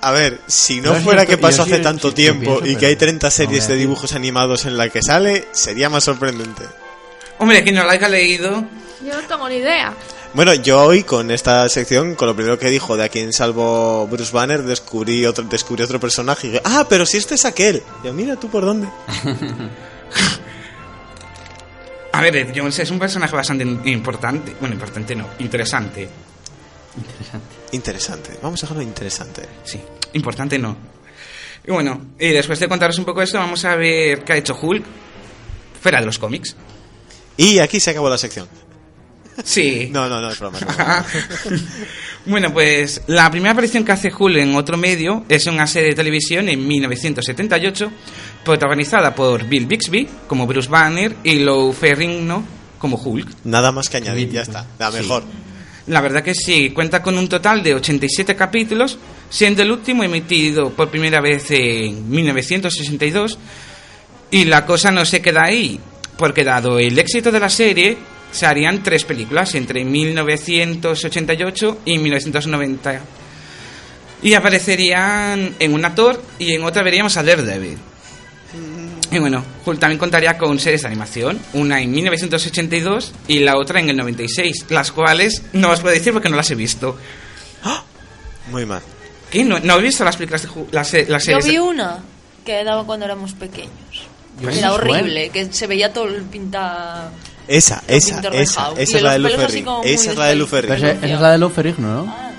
A ver, si no fuera que pasó sí- hace tanto sí, tiempo pienso, y que hay 30 no series de dibujos animados en la que sale, sería más sorprendente. Hombre, quien no lo haya leído, Yo no tengo ni idea. Bueno, yo hoy con esta sección, con lo primero que dijo de a quien salvo Bruce Banner, descubrí otro, descubrí otro personaje y dije, ah, pero si este es aquel. Yo, mira tú por dónde. a ver, Ed Jones es un personaje bastante importante. Bueno, importante no, interesante. Interesante. Vamos a dejarlo interesante. Sí, importante no. Y bueno, y después de contaros un poco esto, vamos a ver qué ha hecho Hulk fuera de los cómics. Y aquí se acabó la sección. Sí. No, no, no, es broma. broma. bueno, pues la primera aparición que hace Hulk en otro medio es una serie de televisión en 1978, protagonizada por Bill Bixby como Bruce Banner y Lou Ferrigno como Hulk. Nada más que añadir, ya está. La Sí. mejor. La verdad que sí, cuenta con un total de 87 capítulos, siendo el último emitido por primera vez en 1962. Y la cosa no se queda ahí, porque dado el éxito de la serie, se harían tres películas entre 1988 y 1990. Y aparecerían en una Thor y en otra veríamos a Daredevil. Y bueno, Hulk también contaría con series de animación, una en 1982 y la otra en el 96, las cuales no os puedo decir porque no las he visto. Muy mal. ¿Qué? ¿No, no he visto las películas de Hulk? Las, las Yo series de- vi una que daba cuando éramos pequeños. Yo Era horrible, que se veía todo el pinta... Esa, esa, esa. Esa es la de los pelos así Luferri. como muy Esa es la de Pero Luferri. esa, esa es la de Lou Ferrigno, ¿no? Ah,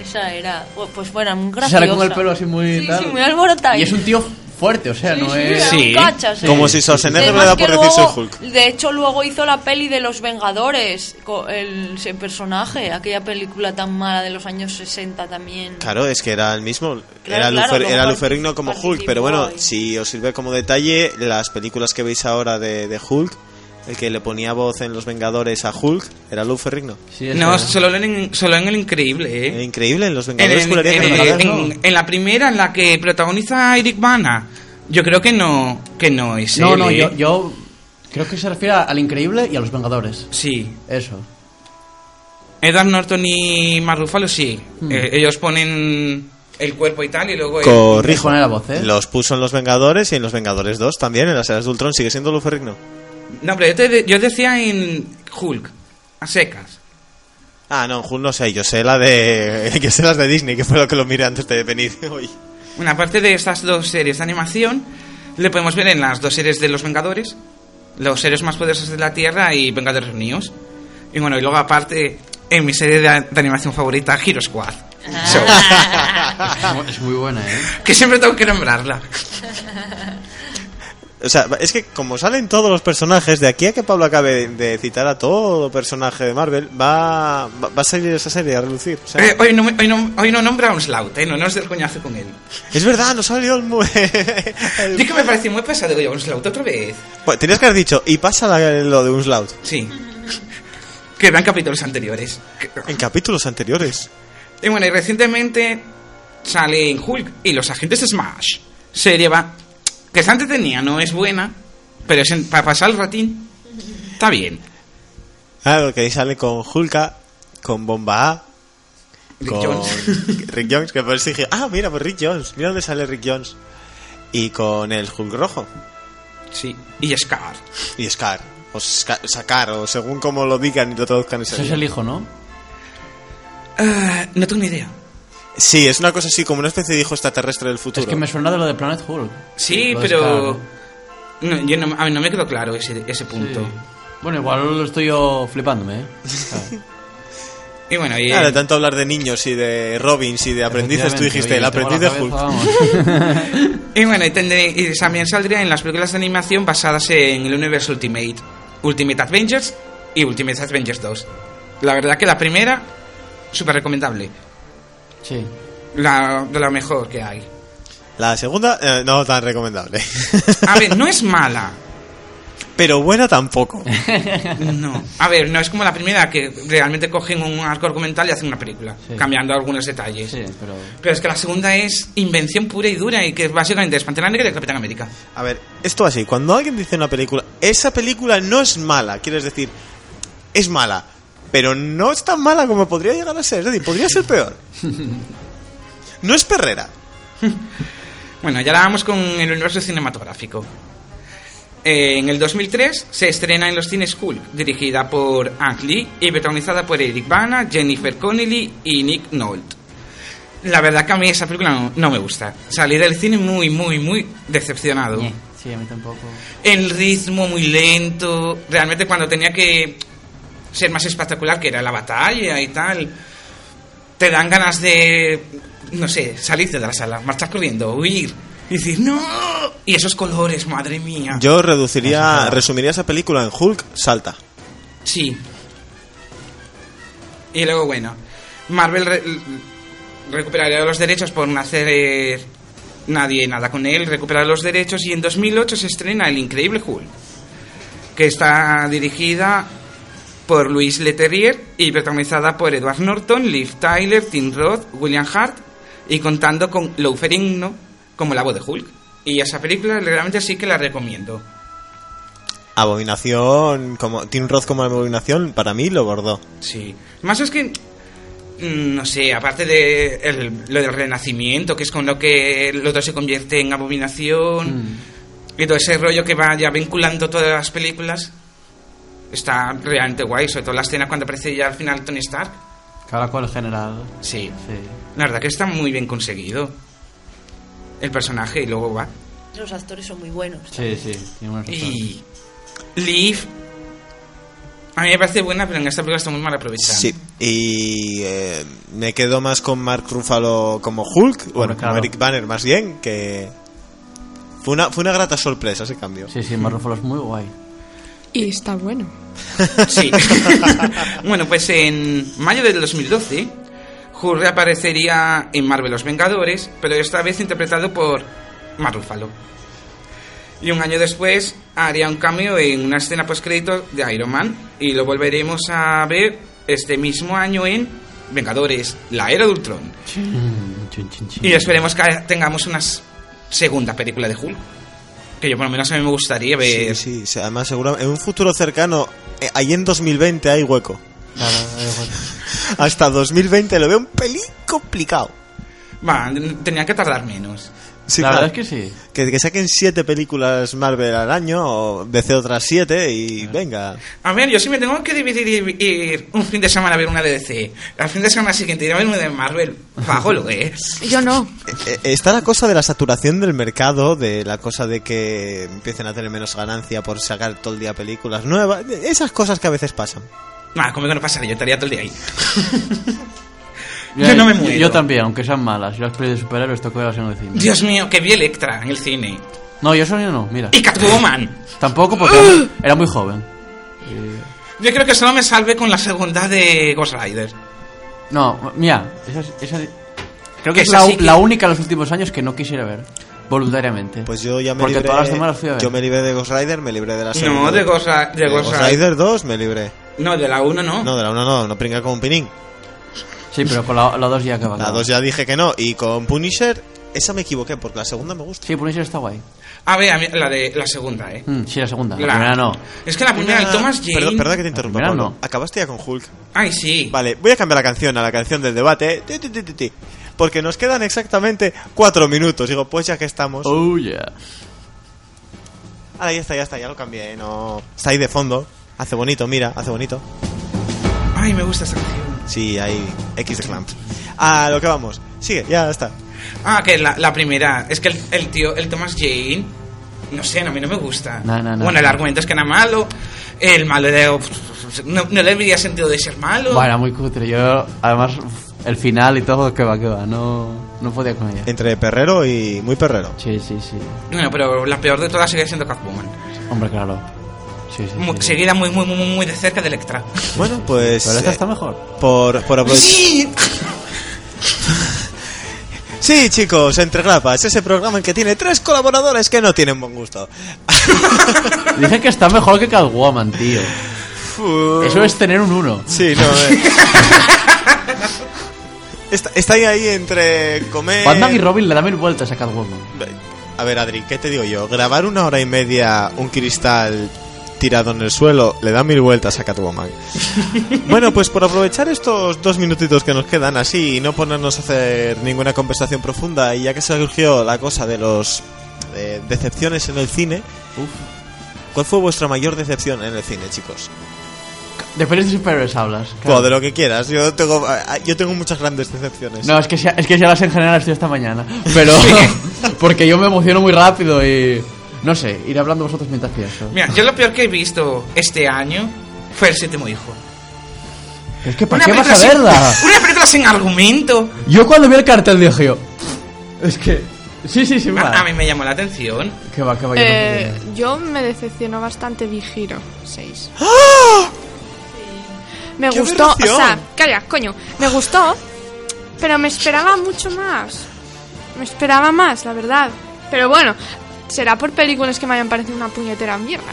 Esa era, pues bueno, muy Sale graciosa. con el pelo así muy Sí, tal. sí, muy alborotado. Y es un tío fuerte, o sea, no es... Sí. un cacha, sí. Como si Schwarzenegger le da por decir luego- soy Hulk. De hecho, luego hizo la peli de Los Vengadores, el, ese personaje, aquella película tan mala de los años 60 también. Claro, es que era el mismo. Claro, era claro, Lufer- era Luferrigno como Hulk, pero bueno, ahí. si os sirve como detalle, las películas que veis ahora de, de Hulk, el que le ponía voz en Los Vengadores a Hulk era Luferrigno. Sí, eso. No, solo en, solo en el increíble, ¿eh? increíble, en Los En, Vengadores en- no la primera, en la que protagoniza Eric Bana, yo creo que no, que no es No, él, no, ¿eh? yo, yo creo que se refiere al Increíble y a los Vengadores. Sí. Eso. Edward Norton y Mark Ruffalo sí. Hmm. Eh, ellos ponen el cuerpo y tal y luego... Corrijo. Pone la voz, ¿eh? Los puso en Los Vengadores y en Los Vengadores 2 también, en las eras de Ultron, sigue siendo Luferrigno. No, pero yo, te- yo decía en Hulk, a secas. Ah, no, Hulk no sé, yo sé la de. Yo sé las de Disney, que fue lo que lo miré antes de venir hoy. Bueno, aparte de estas dos series de animación, le podemos ver en las dos series de Los Vengadores, Los seres más poderosos de la Tierra y Vengadores Unidos. Y bueno, y luego aparte, en mi serie de, de animación favorita, Hero Squad. So, Es muy buena, ¿eh? que siempre tengo que nombrarla. O sea, es que como salen todos los personajes, de aquí a que Pablo acabe de citar a todo personaje de Marvel, va, va, va a salir esa serie a relucir. O sea, Eh, hoy, no, hoy, no, hoy no nombra a un Slout, ¿eh? No nos del coñazo con él. es verdad, no salió el... mu- Y que me pareció muy pesado, digo, un Slout otra vez. Bueno, tenías que haber dicho, y pasa lo de un Slout. Sí. Que vean capítulos anteriores. En capítulos anteriores. Y bueno, y recientemente sale en Hulk y los agentes Smash. Serie va. Que está entretenida, no es buena, pero es en- para pasar el ratín. Está bien. Claro, que ahí sale con Hulka, con Bomba A, Rick con Jones. Rick Jones, que por eso dije, ah, mira, pues Rick Jones, mira dónde sale Rick Jones. Y con el Hulk rojo. Sí. Y Scar. Y Scar. O Ska- Sakar, o según como lo digan y lo traduzcan ese Ese es el hijo, ¿no? Ah, no tengo ni idea. Sí, es una cosa así, como una especie de hijo extraterrestre del futuro. Es que me suena de lo de Planet Hulk. Sí, Lo pero. No, yo no, a mí no me quedó claro ese, ese punto. Sí. Bueno, igual lo estoy yo flipándome, ¿eh? Claro. Y bueno, y. Ah, de tanto hablar de niños y de Robins y de aprendices, tú dijiste, el aprendiz de Hulk. Y bueno, y, tendré- y también saldría en las películas de animación basadas en el universo Ultimate, Ultimate Avengers y Ultimate Avengers 2. La verdad que la primera, súper recomendable. Sí. La, de la mejor que hay. La segunda, eh, no tan recomendable. A ver, no es mala. Pero buena tampoco. No. A ver, no es como la primera que realmente cogen un arco argumental y hacen una película, Sí. cambiando algunos detalles. Sí, pero... Pero es que la segunda es invención pura y dura y que básicamente es Pantera Negra y Capitán América. A ver, esto así, cuando alguien dice una película, esa película no es mala, quieres decir, es mala, pero no es tan mala como podría llegar a ser, es decir, podría ser peor. No es perrera. Bueno, ya la vamos con el universo cinematográfico. Eh, en el 2003 se estrena en los cines Hulk, dirigida por Ang Lee y protagonizada por Eric Bana, Jennifer Connelly y Nick Nolte. La verdad que a mí esa película no, no me gusta. Salí del cine muy, muy, muy decepcionado. Ñe. Sí, a mí tampoco. El ritmo muy lento. Realmente cuando tenía que ser más espectacular, que era la batalla y tal, te dan ganas de, no sé, salirte de la sala, marchar corriendo, huir. Y decir, no. Y esos colores, madre mía. Yo reduciría, resumiría esa película en Hulk, salta. Sí. Y luego, bueno, Marvel re- recuperaría los derechos por no hacer nadie nada con él, recuperar los derechos y en 2008 se estrena El Increíble Hulk, que está dirigida por Luis Leterrier y protagonizada por Edward Norton, Liv Tyler, Tim Roth, William Hart y contando con Lou Ferrigno como la voz de Hulk. Y esa película realmente sí que la recomiendo. Abominación, como Tim Roth como abominación, para mí lo bordó. Sí. Más es que, mm, no sé, aparte de el- lo del renacimiento, que es con lo que el otro se convierte en abominación, y todo ese rollo que va ya vinculando todas las películas, está realmente guay, sobre todo la escena cuando aparece ya al final Tony Stark. Cada cual general. Sí. Sí. La verdad que está muy bien conseguido el personaje y luego va. Los actores son muy buenos. Sí, sí. Y Liv, a mí me parece buena, pero en esta película está muy mal aprovechada. Sí, Y eh, me quedo más con Mark Ruffalo como Hulk, bueno, claro. como Eric Banner más bien, que fue una, fue una grata sorpresa ese cambio. Sí, sí, Mark Ruffalo es muy guay. Y está bueno. Sí. bueno, pues en mayo del 2012, Hulk reaparecería en Marvel Los Vengadores, pero esta vez interpretado por Mark Ruffalo. Y un año después haría un cambio en una escena post-crédito de Iron Man y lo volveremos a ver este mismo año en Vengadores, la era de Ultron. Y esperemos que tengamos una segunda película de Hulk. Que yo por lo menos a mí me gustaría ver. Sí, sí, además seguro en un futuro cercano, eh, ahí en 2020 hay hueco. Claro, eh, bueno. Hasta 2020 lo veo un pelín complicado. Va, tenían que tardar menos. Sí, la claro. verdad es que sí. que, que saquen siete películas Marvel al año o DC otras siete y venga. A ver, yo sí me tengo que dividir y ir un fin de semana a ver una de DC. Al fin de semana siguiente ir a ver una de Marvel. Bajo lo es. Yo no. Eh, eh, Está la cosa de la saturación del mercado, de la cosa de que empiecen a tener menos ganancia por sacar todo el día películas nuevas, esas cosas que a veces pasan. Nada, conmigo no pasaría, yo estaría todo el día ahí. Yo no me muero. Yo también, aunque sean malas. Yo las pelis de superhéroes toco verlas en el cine. Dios mío, que vi Electra en el cine. No, yo solo no, mira. Y Catwoman. Tampoco porque era muy- era muy joven. Yo creo que solo me salvé con la segunda de Ghost Rider. No, mira, esa, esa- creo Que que es la, sí que- la única en los últimos años que no quisiera ver. Voluntariamente. Pues yo ya me Porque libré. todas las semanas fui a ver. Yo me libré de Ghost Rider, me libré de la segunda. No, de Ghost, de De Ghost Ghost Rider. Rider 2 me libré. No, de la 1 no. No, de la 1 no, no pringa como un pinín. Sí, pero con la, la dos ya acaba. La 2 ya dije que no. Y con Punisher, esa me equivoqué porque la segunda me gusta. Sí, Punisher está guay. A ver, a mí- la de la segunda, eh. Mm, sí, la segunda. La, La- primera no. Es que la primera, el Thomas Jane. Perdón, perdón que te interrumpa, Primera Pablo. no. Acabaste ya con Hulk. Ay, sí. Vale, voy a cambiar la canción a la canción del debate. Ti, ti, ti, ti, ti. Porque nos quedan exactamente cuatro minutos. Digo, pues ya que estamos. Oh, yeah. Ahora ya está, ya está, ya lo cambié. No. Está ahí de fondo. Hace bonito, mira, hace bonito. Ay, me gusta esta canción. Sí, hay X Clamp. A lo que vamos. Sigue, ya está. Ah, que la, la primera. Es que el, el tío, el Thomas Jane. No sé, a mí no me gusta. No, no, no. Bueno, el argumento es que era malo. El malo de. No, no le habría sentido de ser malo. Bueno, muy cutre. Yo, además, el final y todo, que va, que va. No, no podía con ella. Entre perrero y muy perrero. Sí, sí, sí. Bueno, pero la peor de todas sigue siendo Catwoman. Hombre, claro. Sí, sí. Mu- sí. Seguida muy, muy, muy, muy de cerca de Electra. Bueno, pues. Pero esta eh, está mejor. por, por aprovechar. ¡Sí! Sí, chicos, Entre Grapas, ese programa en que tiene tres colaboradores que no tienen buen gusto. Dicen que está mejor que Catwoman, tío. Eso es tener un 1. Sí, no, eh. está, está ahí, ahí entre comer. Batman y Robin le dan mil vueltas a Catwoman. A ver, Adri, ¿qué te digo yo? Grabar una hora y media un cristal tirado en el suelo le da mil vueltas a Catwoman. bueno, pues por aprovechar estos dos minutitos que nos quedan así y no ponernos a hacer ninguna conversación profunda y ya que surgió la cosa de los eh, decepciones en el cine, ¿cuál fue vuestra mayor decepción en el cine, chicos? De pelis de superhéroes hablas. claro. De lo que quieras. Yo tengo, yo tengo muchas grandes decepciones. No, es que, ya, es que ya las en general estoy esta mañana. Pero. porque yo me emociono muy rápido y. No sé, iré hablando vosotros mientras pienso. Mira, yo lo peor que he visto este año fue El séptimo hijo. Es que ¿para Una qué vas a sin- verla? Una película sin argumento. Yo cuando vi el cartel dije yo. Es que. Sí, sí, sí, va. A, a mí me llamó la atención. Que va, que va. yo no Eh, yo me decepcionó bastante Big Hero 6. Me ¡Qué gustó, o sea, calla, coño, me gustó, pero me esperaba mucho más. Me esperaba más, la verdad. Pero bueno, será por películas que me hayan parecido una puñetera mierda.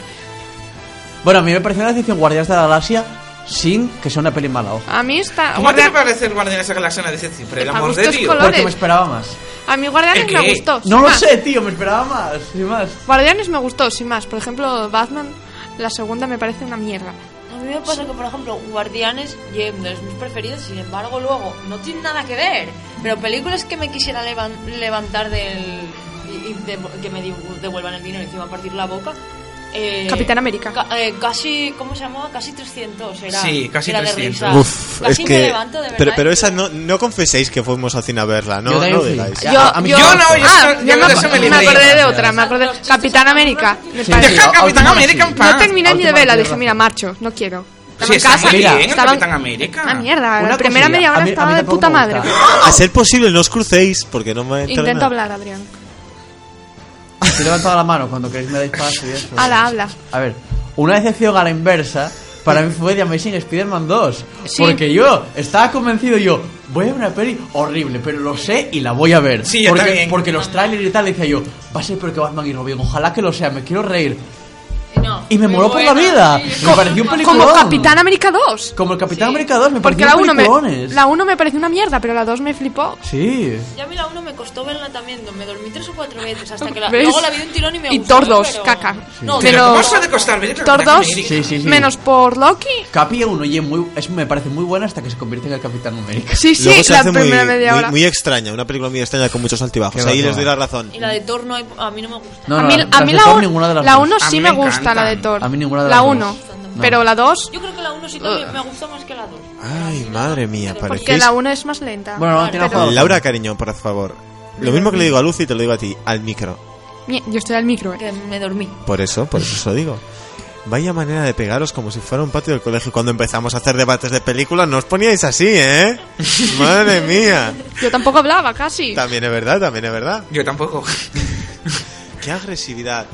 Bueno, a mí me pareció una decepción Guardianes de la Galaxia sin que sea una peli mala, ojo. A mí está. ¿Cómo te Guardia- parece el Guardianes de la Galaxia una decepción? Por el amor de Dios. colores. Porque me esperaba más. A mí Guardianes ¿El me gustó. No lo más. sé, tío, me esperaba más. Sin más. Guardianes me gustó, sin más. Por ejemplo, Batman, la segunda me parece una mierda. A mí me pasa que, por ejemplo, Guardianes y de los mis preferidos, sin embargo, luego no tiene nada que ver. Pero películas que me quisiera levan- levantar del. Y, de- que me devuelvan el dinero y encima partir la boca. eh, Capitán América. ca- eh, casi, ¿cómo se llamaba? Casi 300 era. Sí, casi era de 300. risa. Uf, Casi es me que. levanto de verdad. pero, pero esa no, no confeséis que fuimos al cine a verla, no, Yo no digáis. Yo, a mí yo, me Yo no, yo ah, yo me, de me me libré. acordé de otra, me acordé. Capitán América. Me Sí, Deja Capitán América en paz. No terminé ni de verla, dije, mira, marcho, no quiero. Sí, está casa. Mira, Estaban- Capitán América. Ah, mierda, Una la primera cosilla, media a hora mí- a estaba de puta me madre. A ser posible, no os crucéis, porque no me Intento hablar, Adrián. Te he levantado la mano cuando queréis me dais paso y eso. Habla, habla. A ver, una decepción a la inversa para mí fue The Amazing Spider-Man 2. Sí. Porque yo estaba convencido yo, voy a ver una peli horrible, pero lo sé y la voy a ver. Sí, porque, porque los trailers y tal decía yo, va a ser peor que Batman y Robin, ojalá que lo sea, me quiero reír. Y me moló por la vida. Me pareció un peliculón. Como Capitán América 2. Como el Capitán América 2, me Porque pareció la 1 me, la uno me pareció una mierda, pero la 2 me flipó. Sí. Ya a mí la 1 me costó verla también. Me dormí tres o cuatro veces hasta que la, ¿Ves? luego la vi un tirón y me Y gustó. Thor 2, pero- caca. No, Pero- pero... ¿Cómo os ha de costar Thor Capitán 2, América? Sí, sí, sí. menos por Loki. Capi 1 y es muy, es, me parece muy buena hasta que se convierte en el Capitán América. Sí, sí, Luego se la hace muy, primera media muy- hora. muy extraña, una película muy extraña con muchos altibajos. Ahí les doy la razón. Y la de Thor no, hay- a mí no me gusta. No, a no, mí, la, Thor un- ninguna de las la dos. 1 A sí me me gusta, la de Thor. A mí ninguna de La las dos. 1. No. Pero la 2, Yo creo que la 1 sí también me gusta más que la 2. Ay, madre mía, porque parecéis... la 1 es más lenta. Bueno, no tiene Pero-. Laura, cariño, por favor. Lo mismo que le digo a Lucy, te lo digo a ti, al micro. Mie- Yo estoy al micro, eh. Que me dormí. Por eso, por eso os lo digo. Vaya manera de pegaros como si fuera un patio del colegio. Cuando empezamos a hacer debates de películas, no os poníais así, ¿eh? Madre mía. Yo tampoco hablaba, casi. También es verdad, también es verdad. Yo tampoco. Qué agresividad.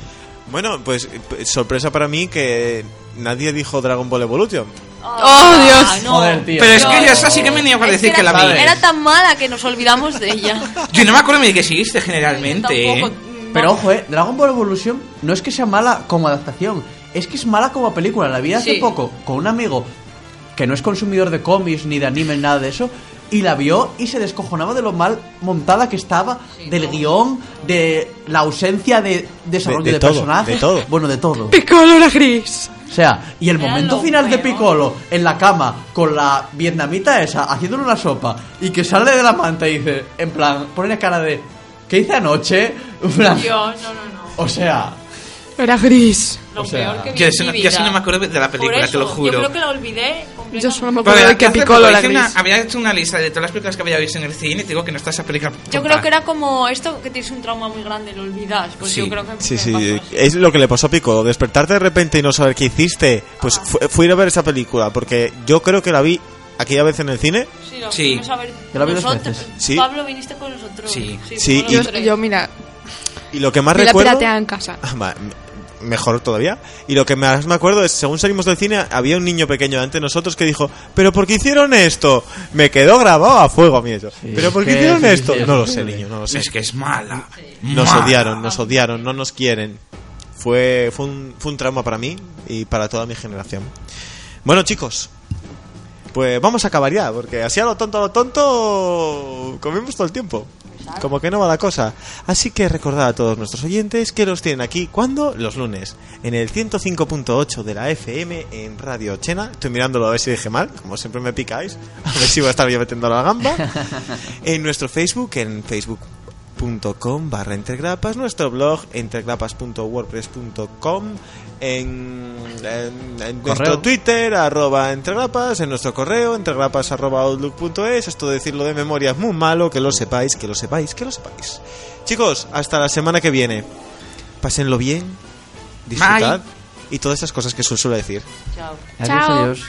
Bueno, pues eh, sorpresa para mí que nadie dijo Dragon Ball Evolution. ¡Oh, Dios! no. Joder, tío. Pero es que No. yo esa sí que me niego a decir que que la era, vi. Era tan mala que nos olvidamos de ella. Yo no me acuerdo ni de que existe generalmente. Tampoco, ¿eh? Pero ojo, eh, Dragon Ball Evolution no es que sea mala como adaptación, es que es mala como película. La vi hace Sí. poco con un amigo que no es consumidor de cómics ni de anime, nada de eso, y la vio y se descojonaba de lo mal montada que estaba, del guion, de la ausencia de desarrollo De- de, de todo, personajes. de todo. Bueno, de todo. Piccolo era gris. O sea, y el Era momento lo final de. Piccolo en la cama con la vietnamita esa haciéndole una sopa y que sale de la manta y dice, en plan, pone cara de, ¿qué hice anoche? Plan, no, no, no. o sea, Era gris. Lo O sea, peor que vi yo en eso mi no- yo vida. eso no me acuerdo de la película, Por te lo eso, juro. Yo creo que la olvidé. Yo solo me acuerdo de que Piccolo hice gris. una- había hecho una lista de todas las películas que había visto en el cine y te digo que no está esa película. Yo creo que era como esto que tienes un trauma muy grande, lo olvidas. Pues Sí. yo creo que Sí, me sí, es lo que le pasó a Pico. Despertarte de repente y no saber qué hiciste. Pues fu- fue ir a ver esa película, porque yo creo que la vi aquella vez en el cine. Sí, lo Sí. fuimos a ver Yo la vi dos nosotros. veces. Sí. Pablo, viniste con nosotros. Sí. Sí, los Yo, yo, mira, Y lo que más la recuerdo... pirateada en casa. Mejor todavía. Y lo que más me acuerdo es, según salimos del cine, había un niño pequeño ante nosotros que dijo, ¿pero por qué hicieron esto? Me quedó grabado a fuego a mí eso. ¿Pero por qué hicieron esto? no lo sé, niño, no lo sé. Es que es mala. Nos Mala. odiaron, nos odiaron, no nos quieren. Fue, fue, un, fue un trauma para mí y para toda mi generación. Bueno, chicos, pues vamos a acabar ya, porque así a lo tonto, a lo tonto, comemos todo el tiempo. Como que no va la cosa. Así que recordad a todos nuestros oyentes que los tienen aquí, ¿cuándo? Los lunes, en el 105.8 de la FM en Radio Chena. Estoy mirándolo a ver si dije mal, como siempre me picáis. A ver si voy a estar yo metiendo la gamba. En nuestro Facebook, en facebook.com barra entregrapas, nuestro blog entregrapas.wordpress.com, en, en, en nuestro. Twitter, arroba entregrapas, en nuestro correo, entregrapas arroba outlook.es. Esto de decirlo de memoria es muy malo, que lo sepáis, que lo sepáis, que lo sepáis. Chicos, hasta la semana que viene. Pásenlo bien, disfrutad y todas esas cosas que se suele decir. Chao. adiós, Chao. adiós.